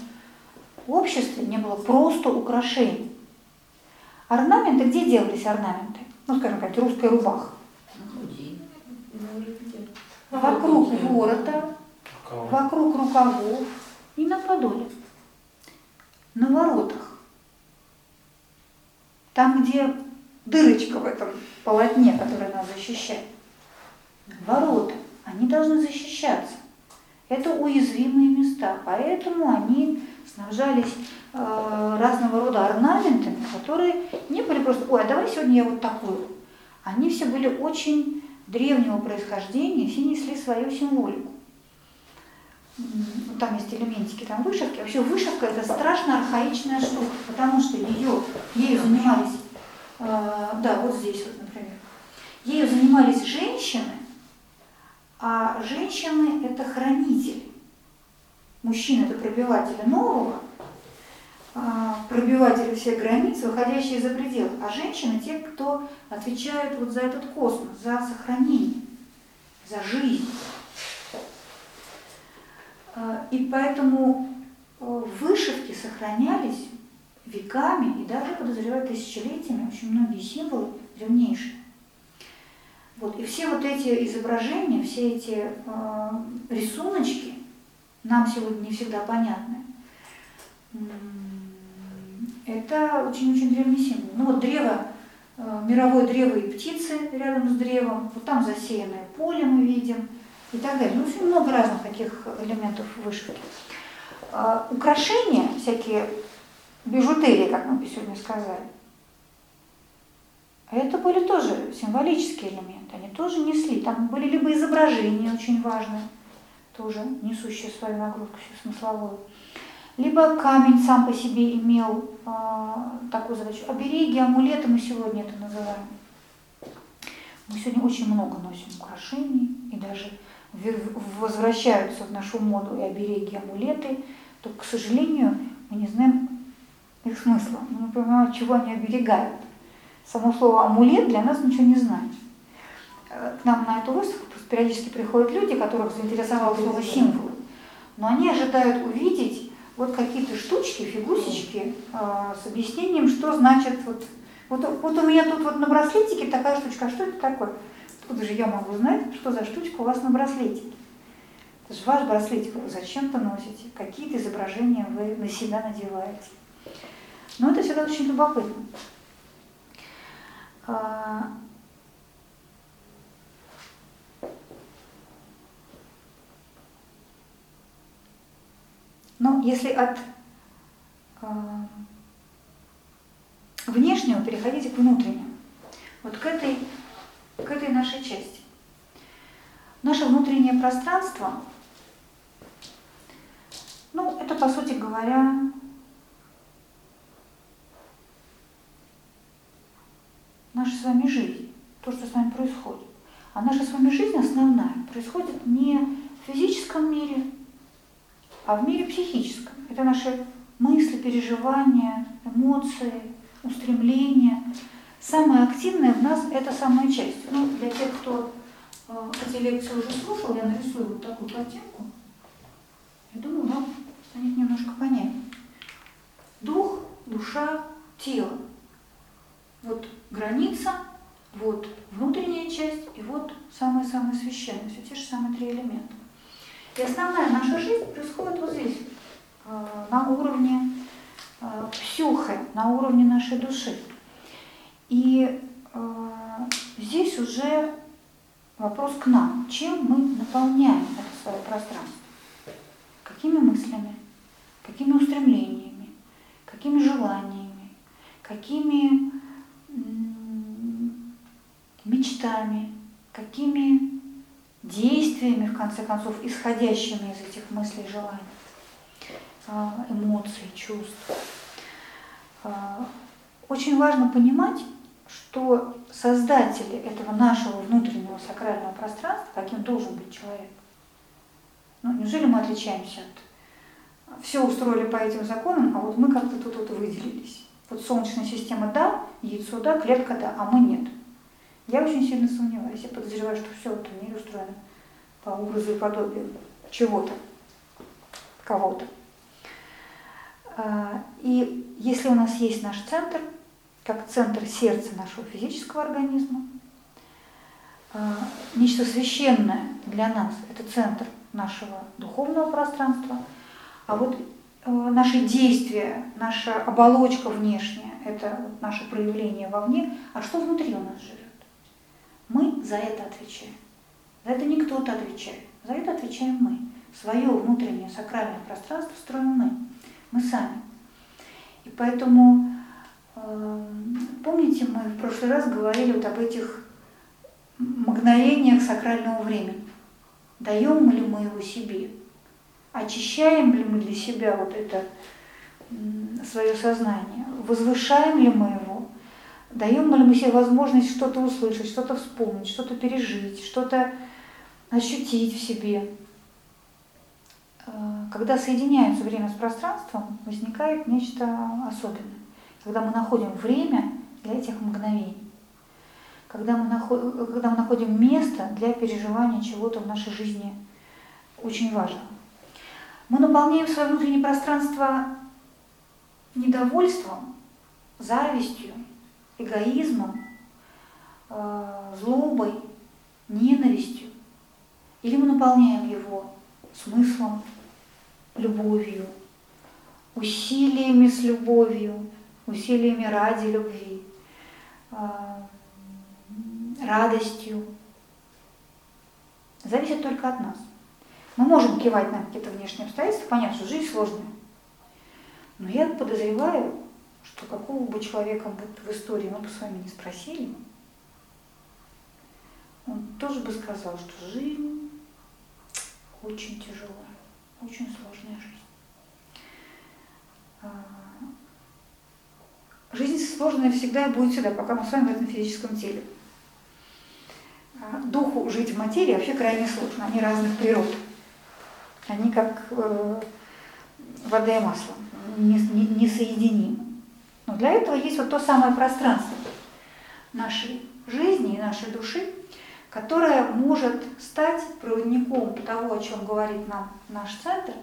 обществе не было просто украшений. Орнаменты, где делались орнаменты? Ну, скажем, как русская рубаха. Вокруг ворота, вокруг рукавов и на подоле. На воротах. Там, где дырочка в этом полотне, которое нас защищает. Ворота они должны защищаться. Это уязвимые места, поэтому они снабжались э, разного рода орнаментами, которые не были просто, ой, а давай сегодня я вот такую. Они все были очень древнего происхождения, все несли свою символику. Там есть элементики, там вышивки. Вообще вышивка это страшно архаичная штука, потому что ее, ею занимались, э, да, вот здесь вот, например, ею занимались женщины, а женщины – это хранители. Мужчины – это пробиватели нового, а, пробиватели всех границ, выходящие за пределы. А женщины – те, кто отвечают вот за этот космос, за сохранение, за жизнь. А, и поэтому э, вышивки сохранялись веками и даже, подозреваю, тысячелетиями очень многие символы древнейшие. Вот. И все вот эти изображения, все эти э, рисуночки нам сегодня не всегда понятны. Это очень-очень древний символ. Ну вот древо, э, мировое древо и птицы рядом с древом, вот там засеянное поле мы видим и так далее. Ну, очень много разных таких элементов вышивки. Э, украшения, всякие бижутерии, как мы сегодня сказали, это были тоже символические элементы, они тоже несли. Там были либо изображения очень важные, тоже несущие свою нагрузку смысловую, либо камень сам по себе имел э, такую задачу. Обереги, амулеты мы сегодня это называем. Мы сегодня очень много носим украшений, и даже возвращаются в нашу моду и обереги, и амулеты, то, к сожалению, мы не знаем их смысла, мы не понимаем, чего они оберегают само слово амулет для нас ничего не значит. Э, к нам на эту выставку периодически приходят люди, которых заинтересовало слово символ, но они ожидают увидеть вот какие-то штучки, фигусечки э, с объяснением, что значит вот, вот, вот у меня тут вот на браслетике такая штучка, а что это такое? Откуда же я могу знать, что за штучка у вас на браслетике? Это же ваш браслетик, вы зачем-то носите, какие-то изображения вы на себя надеваете. Но это всегда очень любопытно. Но если от а, внешнему переходите к внутреннему. Вот к этой, к этой нашей части. Наше внутреннее пространство, ну, это, по сути говоря, наша с вами жизнь, то, что с нами происходит. А наша с вами жизнь основная происходит не в физическом мире, а в мире психическом. Это наши мысли, переживания, эмоции, устремления. Самое активное в нас – это самая часть. Ну, для тех, кто э, эти лекции уже слушал, я нарисую вот такую картинку. Я думаю, вам станет немножко понятнее. Дух, душа, тело. Вот граница, вот внутренняя часть и вот самое-самое священное, все те же самые три элемента. И основная наша жизнь происходит вот здесь, э, на уровне э, псюхи, на уровне нашей души. И э, здесь уже вопрос к нам. Чем мы наполняем это свое пространство? Какими мыслями, какими устремлениями, какими желаниями, какими мечтами, какими действиями, в конце концов, исходящими из этих мыслей желаний, а, эмоций, чувств. А, очень важно понимать, что создатели этого нашего внутреннего сакрального пространства, каким должен быть человек, ну, неужели мы отличаемся от... Все устроили по этим законам, а вот мы как-то тут вот выделились. Вот Солнечная система да, яйцо да, клетка да, а мы нет. Я очень сильно сомневаюсь. Я подозреваю, что все этом мире устроено по образу и подобию чего-то, кого-то. А, и если у нас есть наш центр, как центр сердца нашего физического организма, а, нечто священное для нас – это центр нашего духовного пространства, а вот э, наши действия, наша оболочка внешняя – это наше проявление вовне, а что внутри у нас живет? Мы за это отвечаем. За это не кто-то отвечает. За это отвечаем мы. Свое внутреннее сакральное пространство строим мы. Мы сами. И поэтому, э, помните, мы в прошлый раз говорили вот об этих мгновениях сакрального времени. Даем ли мы его себе? Очищаем ли мы для себя вот это свое сознание? Возвышаем ли мы его? Даем ли мы себе возможность что-то услышать, что-то вспомнить, что-то пережить, что-то ощутить в себе. Э, когда соединяется время с пространством, возникает нечто особенное. Когда мы находим время для этих мгновений. Когда мы, находим, когда мы находим место для переживания чего-то в нашей жизни очень важного. Мы наполняем свое внутреннее пространство недовольством, завистью, эгоизмом, э, злобой, ненавистью, или мы наполняем его смыслом, любовью, усилиями с любовью, усилиями ради любви, э, радостью. Зависит только от нас. Мы можем кивать на какие-то внешние обстоятельства, понятно, что жизнь сложная. Но я подозреваю, что какого бы человека в истории мы бы с вами не спросили, он тоже бы сказал, что жизнь очень тяжелая, очень сложная жизнь. А, жизнь сложная всегда и будет всегда, пока мы с вами в этом физическом теле. А, духу жить в материи вообще крайне сложно, они разных природ. Они как э, вода и масло, несоединимы. Не, не для этого есть вот то самое пространство нашей жизни и нашей души, которое может стать проводником того, о чем говорит нам наш центр,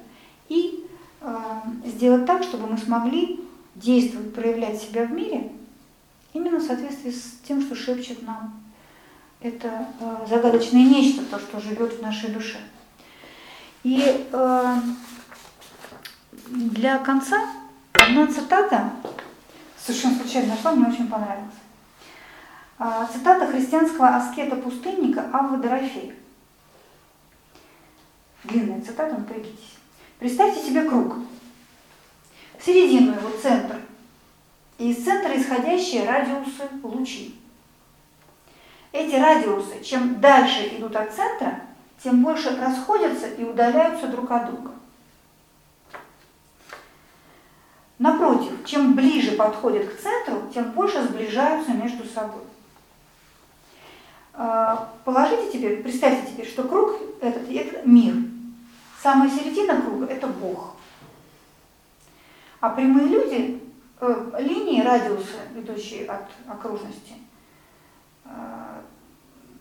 и э, сделать так, чтобы мы смогли действовать, проявлять себя в мире именно в соответствии с тем, что шепчет нам это э, загадочное нечто, то, что живет в нашей душе. И э, для конца одна цитата совершенно случайно нашла, мне очень понравилось. А, цитата христианского аскета-пустынника Аввы Дорофея. Длинная цитата, напрягитесь. Представьте себе круг. Середину его центр. и из центра исходящие радиусы лучей. Эти радиусы, чем дальше идут от центра, тем больше расходятся и удаляются друг от друга. Напротив, чем ближе подходят к центру, тем больше сближаются между собой. А, положите теперь, представьте теперь, что круг этот – это мир. Самая середина круга – это Бог. А прямые люди, э, линии, радиусы, идущие от окружности, э,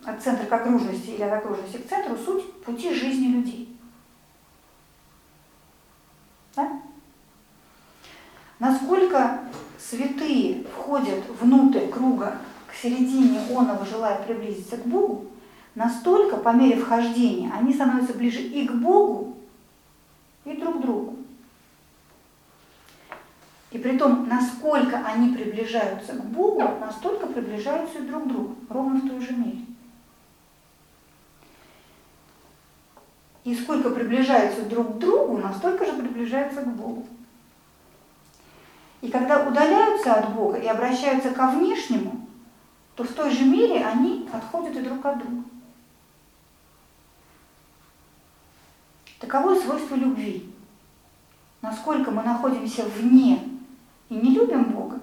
от центра к окружности или от окружности к центру, суть пути жизни людей. Да? Насколько святые входят внутрь круга к середине оного, желая приблизиться к Богу, настолько по мере вхождения они становятся ближе и к Богу, и друг к другу. И при том, насколько они приближаются к Богу, настолько приближаются и друг к другу, ровно в той же мере. И сколько приближаются друг к другу, настолько же приближаются к Богу. И когда удаляются от Бога и обращаются ко внешнему, то в той же мере они отходят и друг от друга. Таково свойство любви. Насколько мы находимся вне и не любим Бога,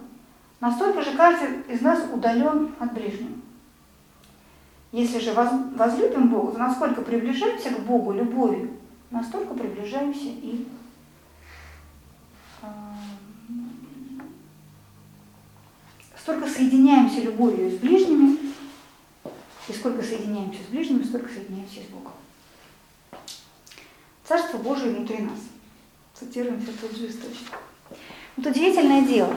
настолько же каждый из нас удален от ближнего. Если же возлюбим Бога, то насколько приближаемся к Богу любовью, настолько приближаемся и столько соединяемся любовью с ближними, и сколько соединяемся с ближними, столько соединяемся с Богом. Царство Божие внутри нас. Цитируем тот же источник. Вот удивительное дело.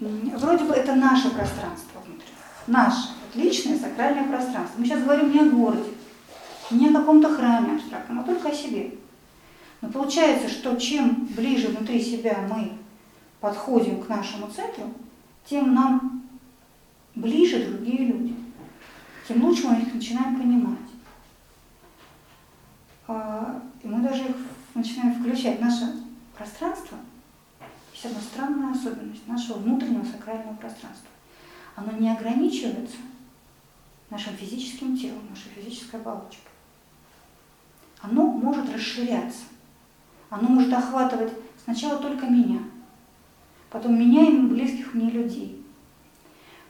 Вроде бы это наше пространство внутри. Наше личное сакральное пространство. Мы сейчас говорим не о городе, не о каком-то храме абстрактном, а только о себе. Но получается, что чем ближе внутри себя мы подходим к нашему центру, тем нам ближе другие люди, тем лучше мы их начинаем понимать. А, и мы даже их начинаем включать. Наше пространство есть одна странная особенность нашего внутреннего сакрального пространства. Оно не ограничивается нашим физическим телом, нашей физической оболочкой. Оно может расширяться. Оно может охватывать сначала только меня, потом меня и близких мне людей,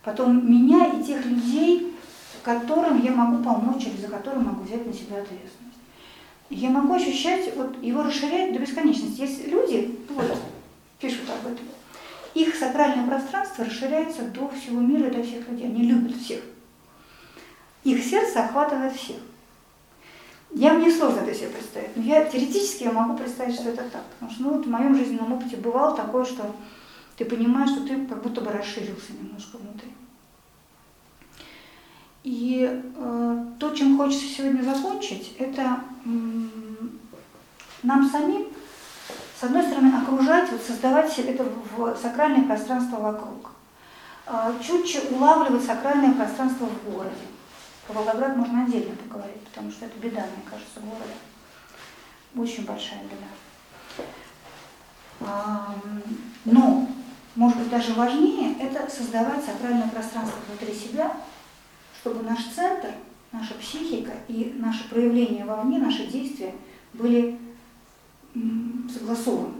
потом меня и тех людей, которым я могу помочь или за которым могу взять на себя ответственность. Я могу ощущать, вот его расширять до бесконечности. Есть люди, вот, пишут об этом, их сакральное пространство расширяется до всего мира и до всех людей. Они любят всех. Их сердце охватывает всех. Я мне сложно это себе представить, но я теоретически я могу представить, что это так. Потому что ну, вот в моем жизненном опыте бывало такое, что ты понимаешь, что ты как будто бы расширился немножко внутри. И э, то, чем хочется сегодня закончить, это э, нам самим, с одной стороны, окружать, вот создавать это в сакральное пространство вокруг, э, чутче улавливать сакральное пространство в городе про Волгоград можно отдельно поговорить, потому что это беда, мне кажется, города. Очень большая беда. Но, может быть, даже важнее, это создавать сакральное пространство внутри себя, чтобы наш центр, наша психика и наше проявление вовне, наши действия были согласованы.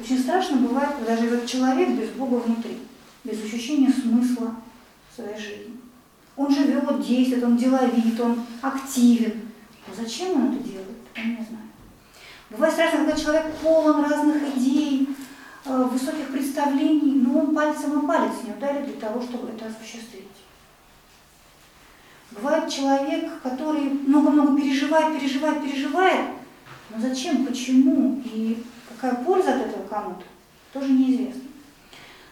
Очень страшно бывает, когда живет человек без Бога внутри, без ощущения смысла своей жизни. Он живет, действует, он деловит, он активен. Но зачем он это делает, я не знаю. Бывает страшно, когда человек полон разных идей, высоких представлений, но он пальцем и палец не ударит для того, чтобы это осуществить. Бывает человек, который много-много переживает, переживает, переживает, но зачем, почему и какая польза от этого кому-то, тоже неизвестно.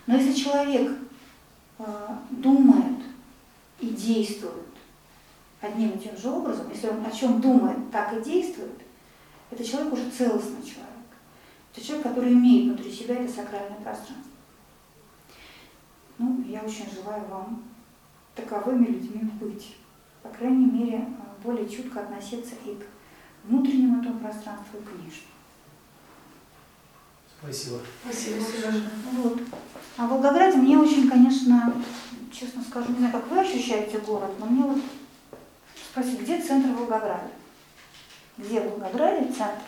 Но если человек э, думает, и действует одним и тем же образом, если он о чем думает, так и действует, это человек уже целостный человек. Это человек, который имеет внутри себя это сакральное пространство. Ну, я очень желаю вам таковыми людьми быть. По крайней мере, более чутко относиться и к внутреннему этому пространству, и к внешнему.
Спасибо.
Спасибо, Сережа.
Вот. А в Волгограде мне очень, конечно, честно скажу, не знаю, как вы ощущаете город, но мне вот спросить, где центр Волгограда? Где в Волгограде центр?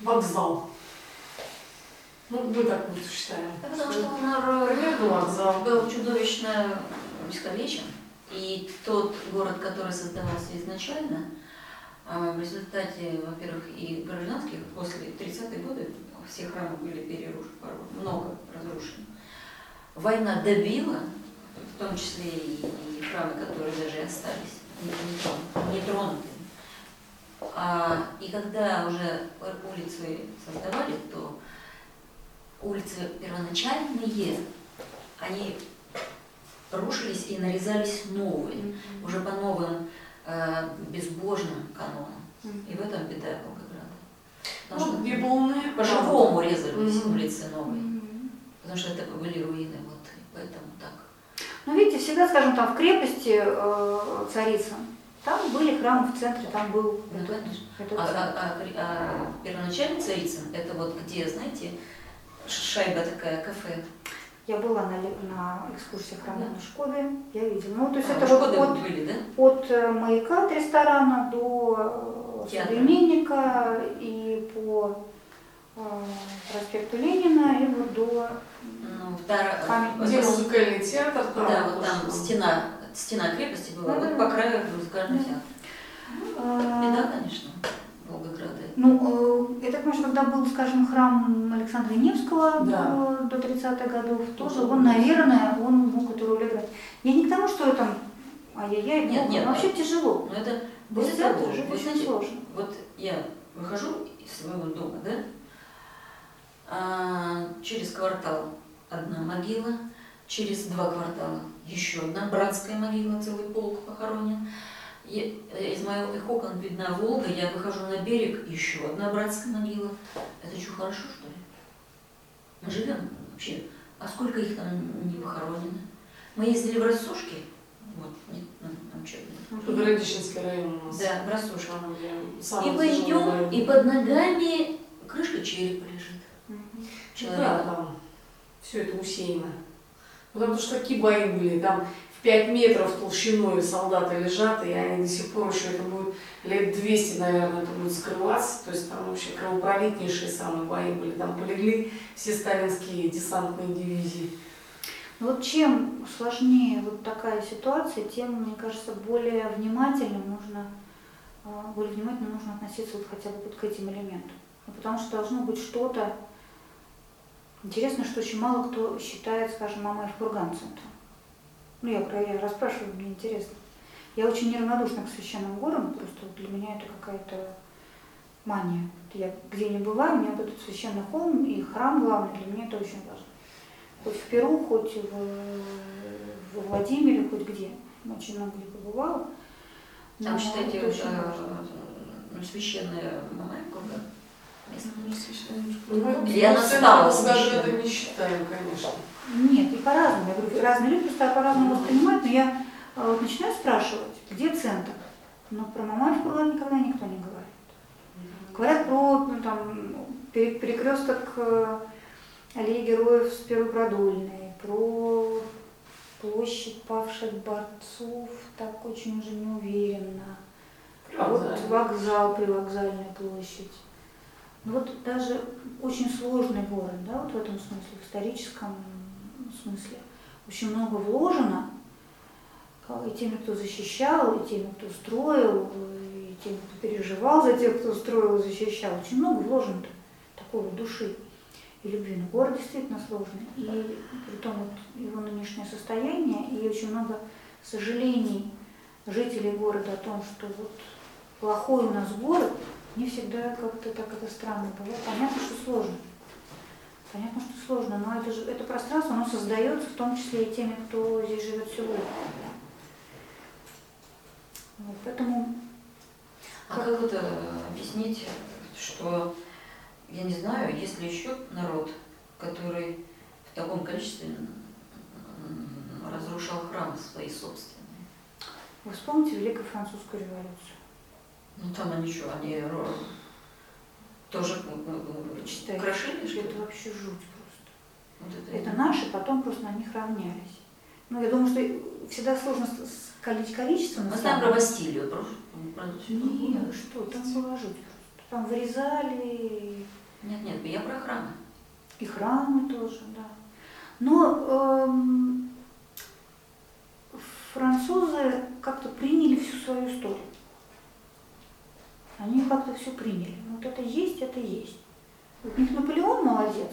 Вокзал. Ну, мы так вот считаем.
Да Потому что он
вокзал.
был чудовищно искалечен. И тот город, который создавался изначально, а, в результате, во-первых, и гражданских, после 30-х годы все храмы были перерушены, много разрушено. Война добила, в том числе и, храмы, которые даже остались не, не трон- не тронутыми. А, и когда уже улицы создавали, то улицы первоначальные, они рушились и нарезались новые, уже по новым э, безбожным канонам. И в этом беда Волгограда. Потому
Ну,
что
полные.
по-живому резались
Мгм.
улицы новые, потому что это были руины, вот, и поэтому так.
Ну, видите, всегда, скажем, там в крепости э, царица, там были храмы в центре, там был
Ну, конечно. А, а- а кри- а первоначальный Царицын, это вот где, знаете, шайба такая, кафе.
Я была на, на экскурсии храма
Да.
на Шкоде, я видела. Ну, то есть
А,
это вот от,
были, да?
от э, маяка от ресторана до э,
Театра.
современника и по э, проспекту Ленина и вот до
Ну, втора-
Памятник.
Где музыкальный театр? там
Да, вот там стена, стена крепости была, вот
Да-да-да.
по краю музыкальный
Да.
театр.
э,
Беда, конечно, Волгограда.
Ну, э, я так понимаю, что когда был, скажем, храм Александра Невского
Да.
до, до 30-х годов, тоже он, наверное, он мог эту роль играть. Я не к тому, что это ай-яй-яй,
Нет,
плохо,
нет,
вообще тяжело.
Но это
Без
более
центра
того,
жить
вы
очень сложно.
Вот я выхожу из своего дома, да? А, через квартал одна могила, через два квартала еще одна братская могила, целый полк похоронен. Э, из моих окон видна Волга, я выхожу на берег, еще одна братская могила. Это что, хорошо, что ли? Мы живем вообще. А сколько их там не похоронено? Мы ездили в Рассушки, вот, нет, ну, там что,
Тут Радищенский район у нас.
да, в
где
И
район.
и под ногами крышка черепа лежит.
Да,
Человека.
там все это усеяно. Потому что такие бои были, там 5 метров толщиной солдаты лежат, и они до сих пор еще это будет лет 200, наверное, это будет скрываться. То есть там вообще кровопролитнейшие самые бои были. Там полегли все сталинские десантные дивизии.
Ну Вот чем сложнее вот такая ситуация, тем, мне кажется, более внимательно нужно, э, более внимательно нужно относиться вот хотя бы вот к этим элементам. Ну, потому что должно быть что-то. Интересно, что очень мало кто считает, скажем, Мамаев курган центром. Ну, я, про- я расспрашиваю, мне интересно. Я очень неравнодушна к священным горам, просто для меня это какая-то мания. Я где не бываю, у меня вот этот священный холм и храм главный, для меня это очень важно. Хоть в Перу, хоть в, во Владимире, хоть где. Очень много где побывала.
Там,
Но
считайте,
это очень
э,
важно.
ну, священная Мамаев курган. Место.
Ну,
Или она
центр
стала
Волгограда
священной?
не считаем, конечно.
Нет, и по-разному. Я говорю, разные люди просто по-разному воспринимают, но я э, начинаю спрашивать, где центр? Но про Мамаев курган никогда никто не говорит. Говорят про ну, там, пере- перекресток э, аллеи героев с Первой Продольной, про площадь павших борцов, так очень уже неуверенно. Вот
вокзал,
привокзальная площадь. Ну вот даже очень сложный город, да, вот в этом смысле, в историческом смысле. Очень много вложено э, и теми, кто защищал, и теми, кто строил, и теми, кто переживал за тех, кто строил и защищал. Очень много вложено такой вот души и любви. Но город действительно сложный. И при том вот его нынешнее состояние, и очень много сожалений жителей города о том, что вот плохой у нас город, не всегда как-то так это странно было. Понятно, что сложно. Понятно, что сложно, но это же это пространство, оно создается в том числе и теми, кто здесь живет сегодня. Вот, поэтому
А как это объяснить, что, я не знаю, есть ли еще народ, который в таком количестве разрушал храмы свои собственные?
вы вспомните Великую Французскую революцию.
Ну там они что, они Тоже
Читай.
украшение, что?
Это вообще жуть просто.
Вот это,
Это наши, потом просто на них равнялись. Ну, я думаю, что всегда сложно с- с- количество.
Мы
на
знаем про Бастилию, про, про
Нет, что, там была жуть просто. Там вырезали
Нет, нет, я про храмы.
и храмы тоже, да. Но эм, французы как-то приняли всю свою историю. Они как-то все приняли. Вот это есть, это есть. Вот у них Наполеон молодец,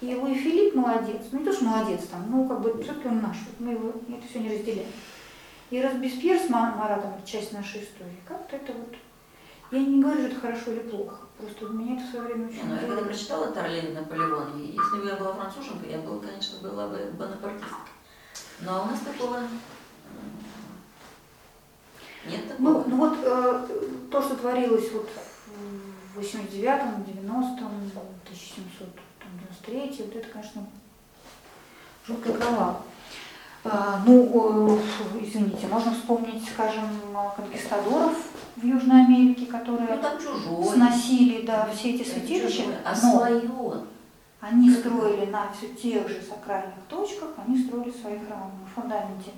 и Луи Филипп молодец. Ну не то, что молодец там, ну как бы все-таки он наш. Вот мы его это все не разделяем. И Разбеспьер с Ма- Маратом часть нашей истории. Как-то это вот. Я не говорю, что это хорошо или плохо. Просто меня это в свое время
Не,
очень
ну, я когда прочитала Тарлин Наполеон, и если бы я была француженкой, я была, конечно, была бы бонапартисткой. Но у нас такого нет такого.
Ну, ну вот э, то, что творилось вот в 89-м, 90-м, 1793 вот это, конечно, жуткая кровава. А, ну, э, извините, можно вспомнить, скажем, конкистадоров в Южной Америке,
ну
которые
там чужой.
сносили, да, все эти святилища,
А
но
свое.
они строили на все тех же сакральных точках, они строили свои храмы. На фундаменте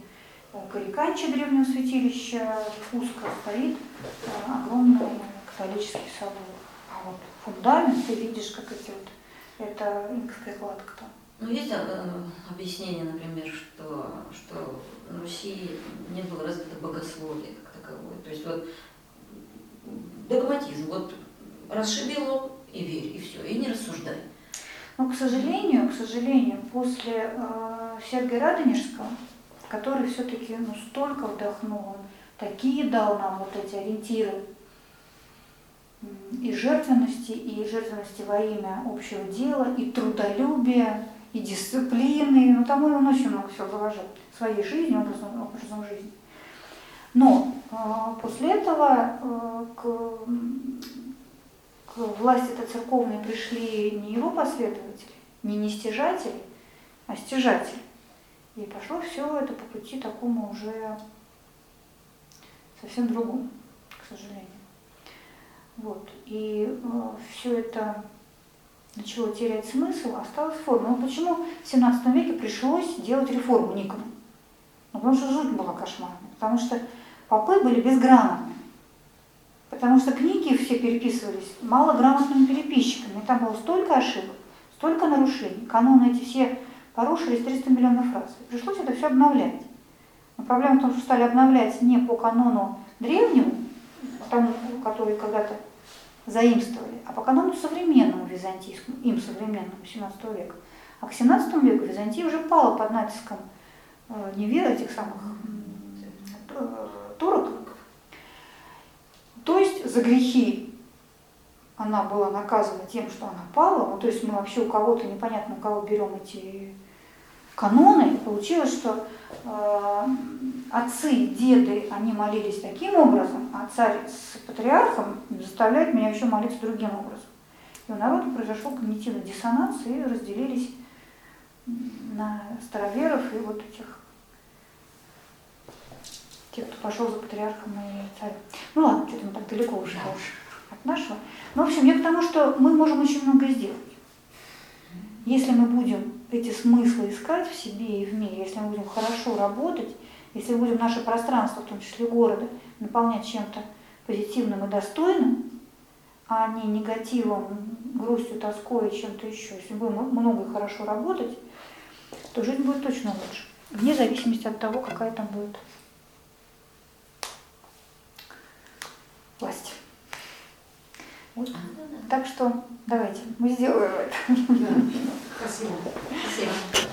Кариканча древнего святилища в Куско стоит э, огромный католический собор. А вот фундамент, ты видишь, как эти вот, это инкская кладка там.
Ну, есть э, объяснение, например, что, что на Руси не было развито богословие как таковое. То есть вот догматизм, вот расшиби лоб и верь, и все, и не рассуждай.
Но, к сожалению, к сожалению, после э, Сергия Радонежского, который все-таки ну, столько вдохнул, он такие дал нам вот эти ориентиры и жертвенности, и жертвенности во имя общего дела, и трудолюбия, и дисциплины. Ну, там он очень много всего заложил своей жизни, образом, образом жизни. Но э, после этого э, к, к власти это церковной пришли не его последователи, не нестяжатели, а стяжатели. И пошло все это по пути такому уже совсем другому, к сожалению. Вот. И все это начало терять смысл, осталась форма. Ну почему в 17 веке пришлось делать реформу Никону? Ну, потому что жуть была кошмарная. Потому что попы были безграмотны. Потому что книги все переписывались малограмотными переписчиками. И там было столько ошибок, столько нарушений. Каноны эти все порушились 300 миллионов раз. И пришлось это все обновлять. Но проблема в том, что стали обновлять не по канону древнему, тому, который когда-то заимствовали, а по канону современному византийскому, им современному 17 века. А к 17 веку Византия уже пала под натиском э, невер этих самых э, турок. То есть за грехи она была наказана тем, что она пала. Ну, то есть мы вообще у кого-то, непонятно у кого берем эти каноны. И получилось, что э, отцы, деды, они молились таким образом, а царь с патриархом заставляет меня еще молиться другим образом. И у народа произошел когнитивный диссонанс, и разделились на староверов и вот этих тех, кто пошел за патриархом и царем. Ну ладно, что-то мы так далеко уже
Да.
от нашего. Ну, в общем, я к тому, что мы можем очень многое сделать. Если мы будем эти смыслы искать в себе и в мире, если мы будем хорошо работать, если мы будем наше пространство, в том числе города, наполнять чем-то позитивным и достойным, а не негативом, грустью, тоской и чем-то еще, если будем много и хорошо работать, то жизнь будет точно лучше. Вне зависимости от того, какая там будет власть. Так что давайте, мы сделаем это.
Спасибо. Спасибо.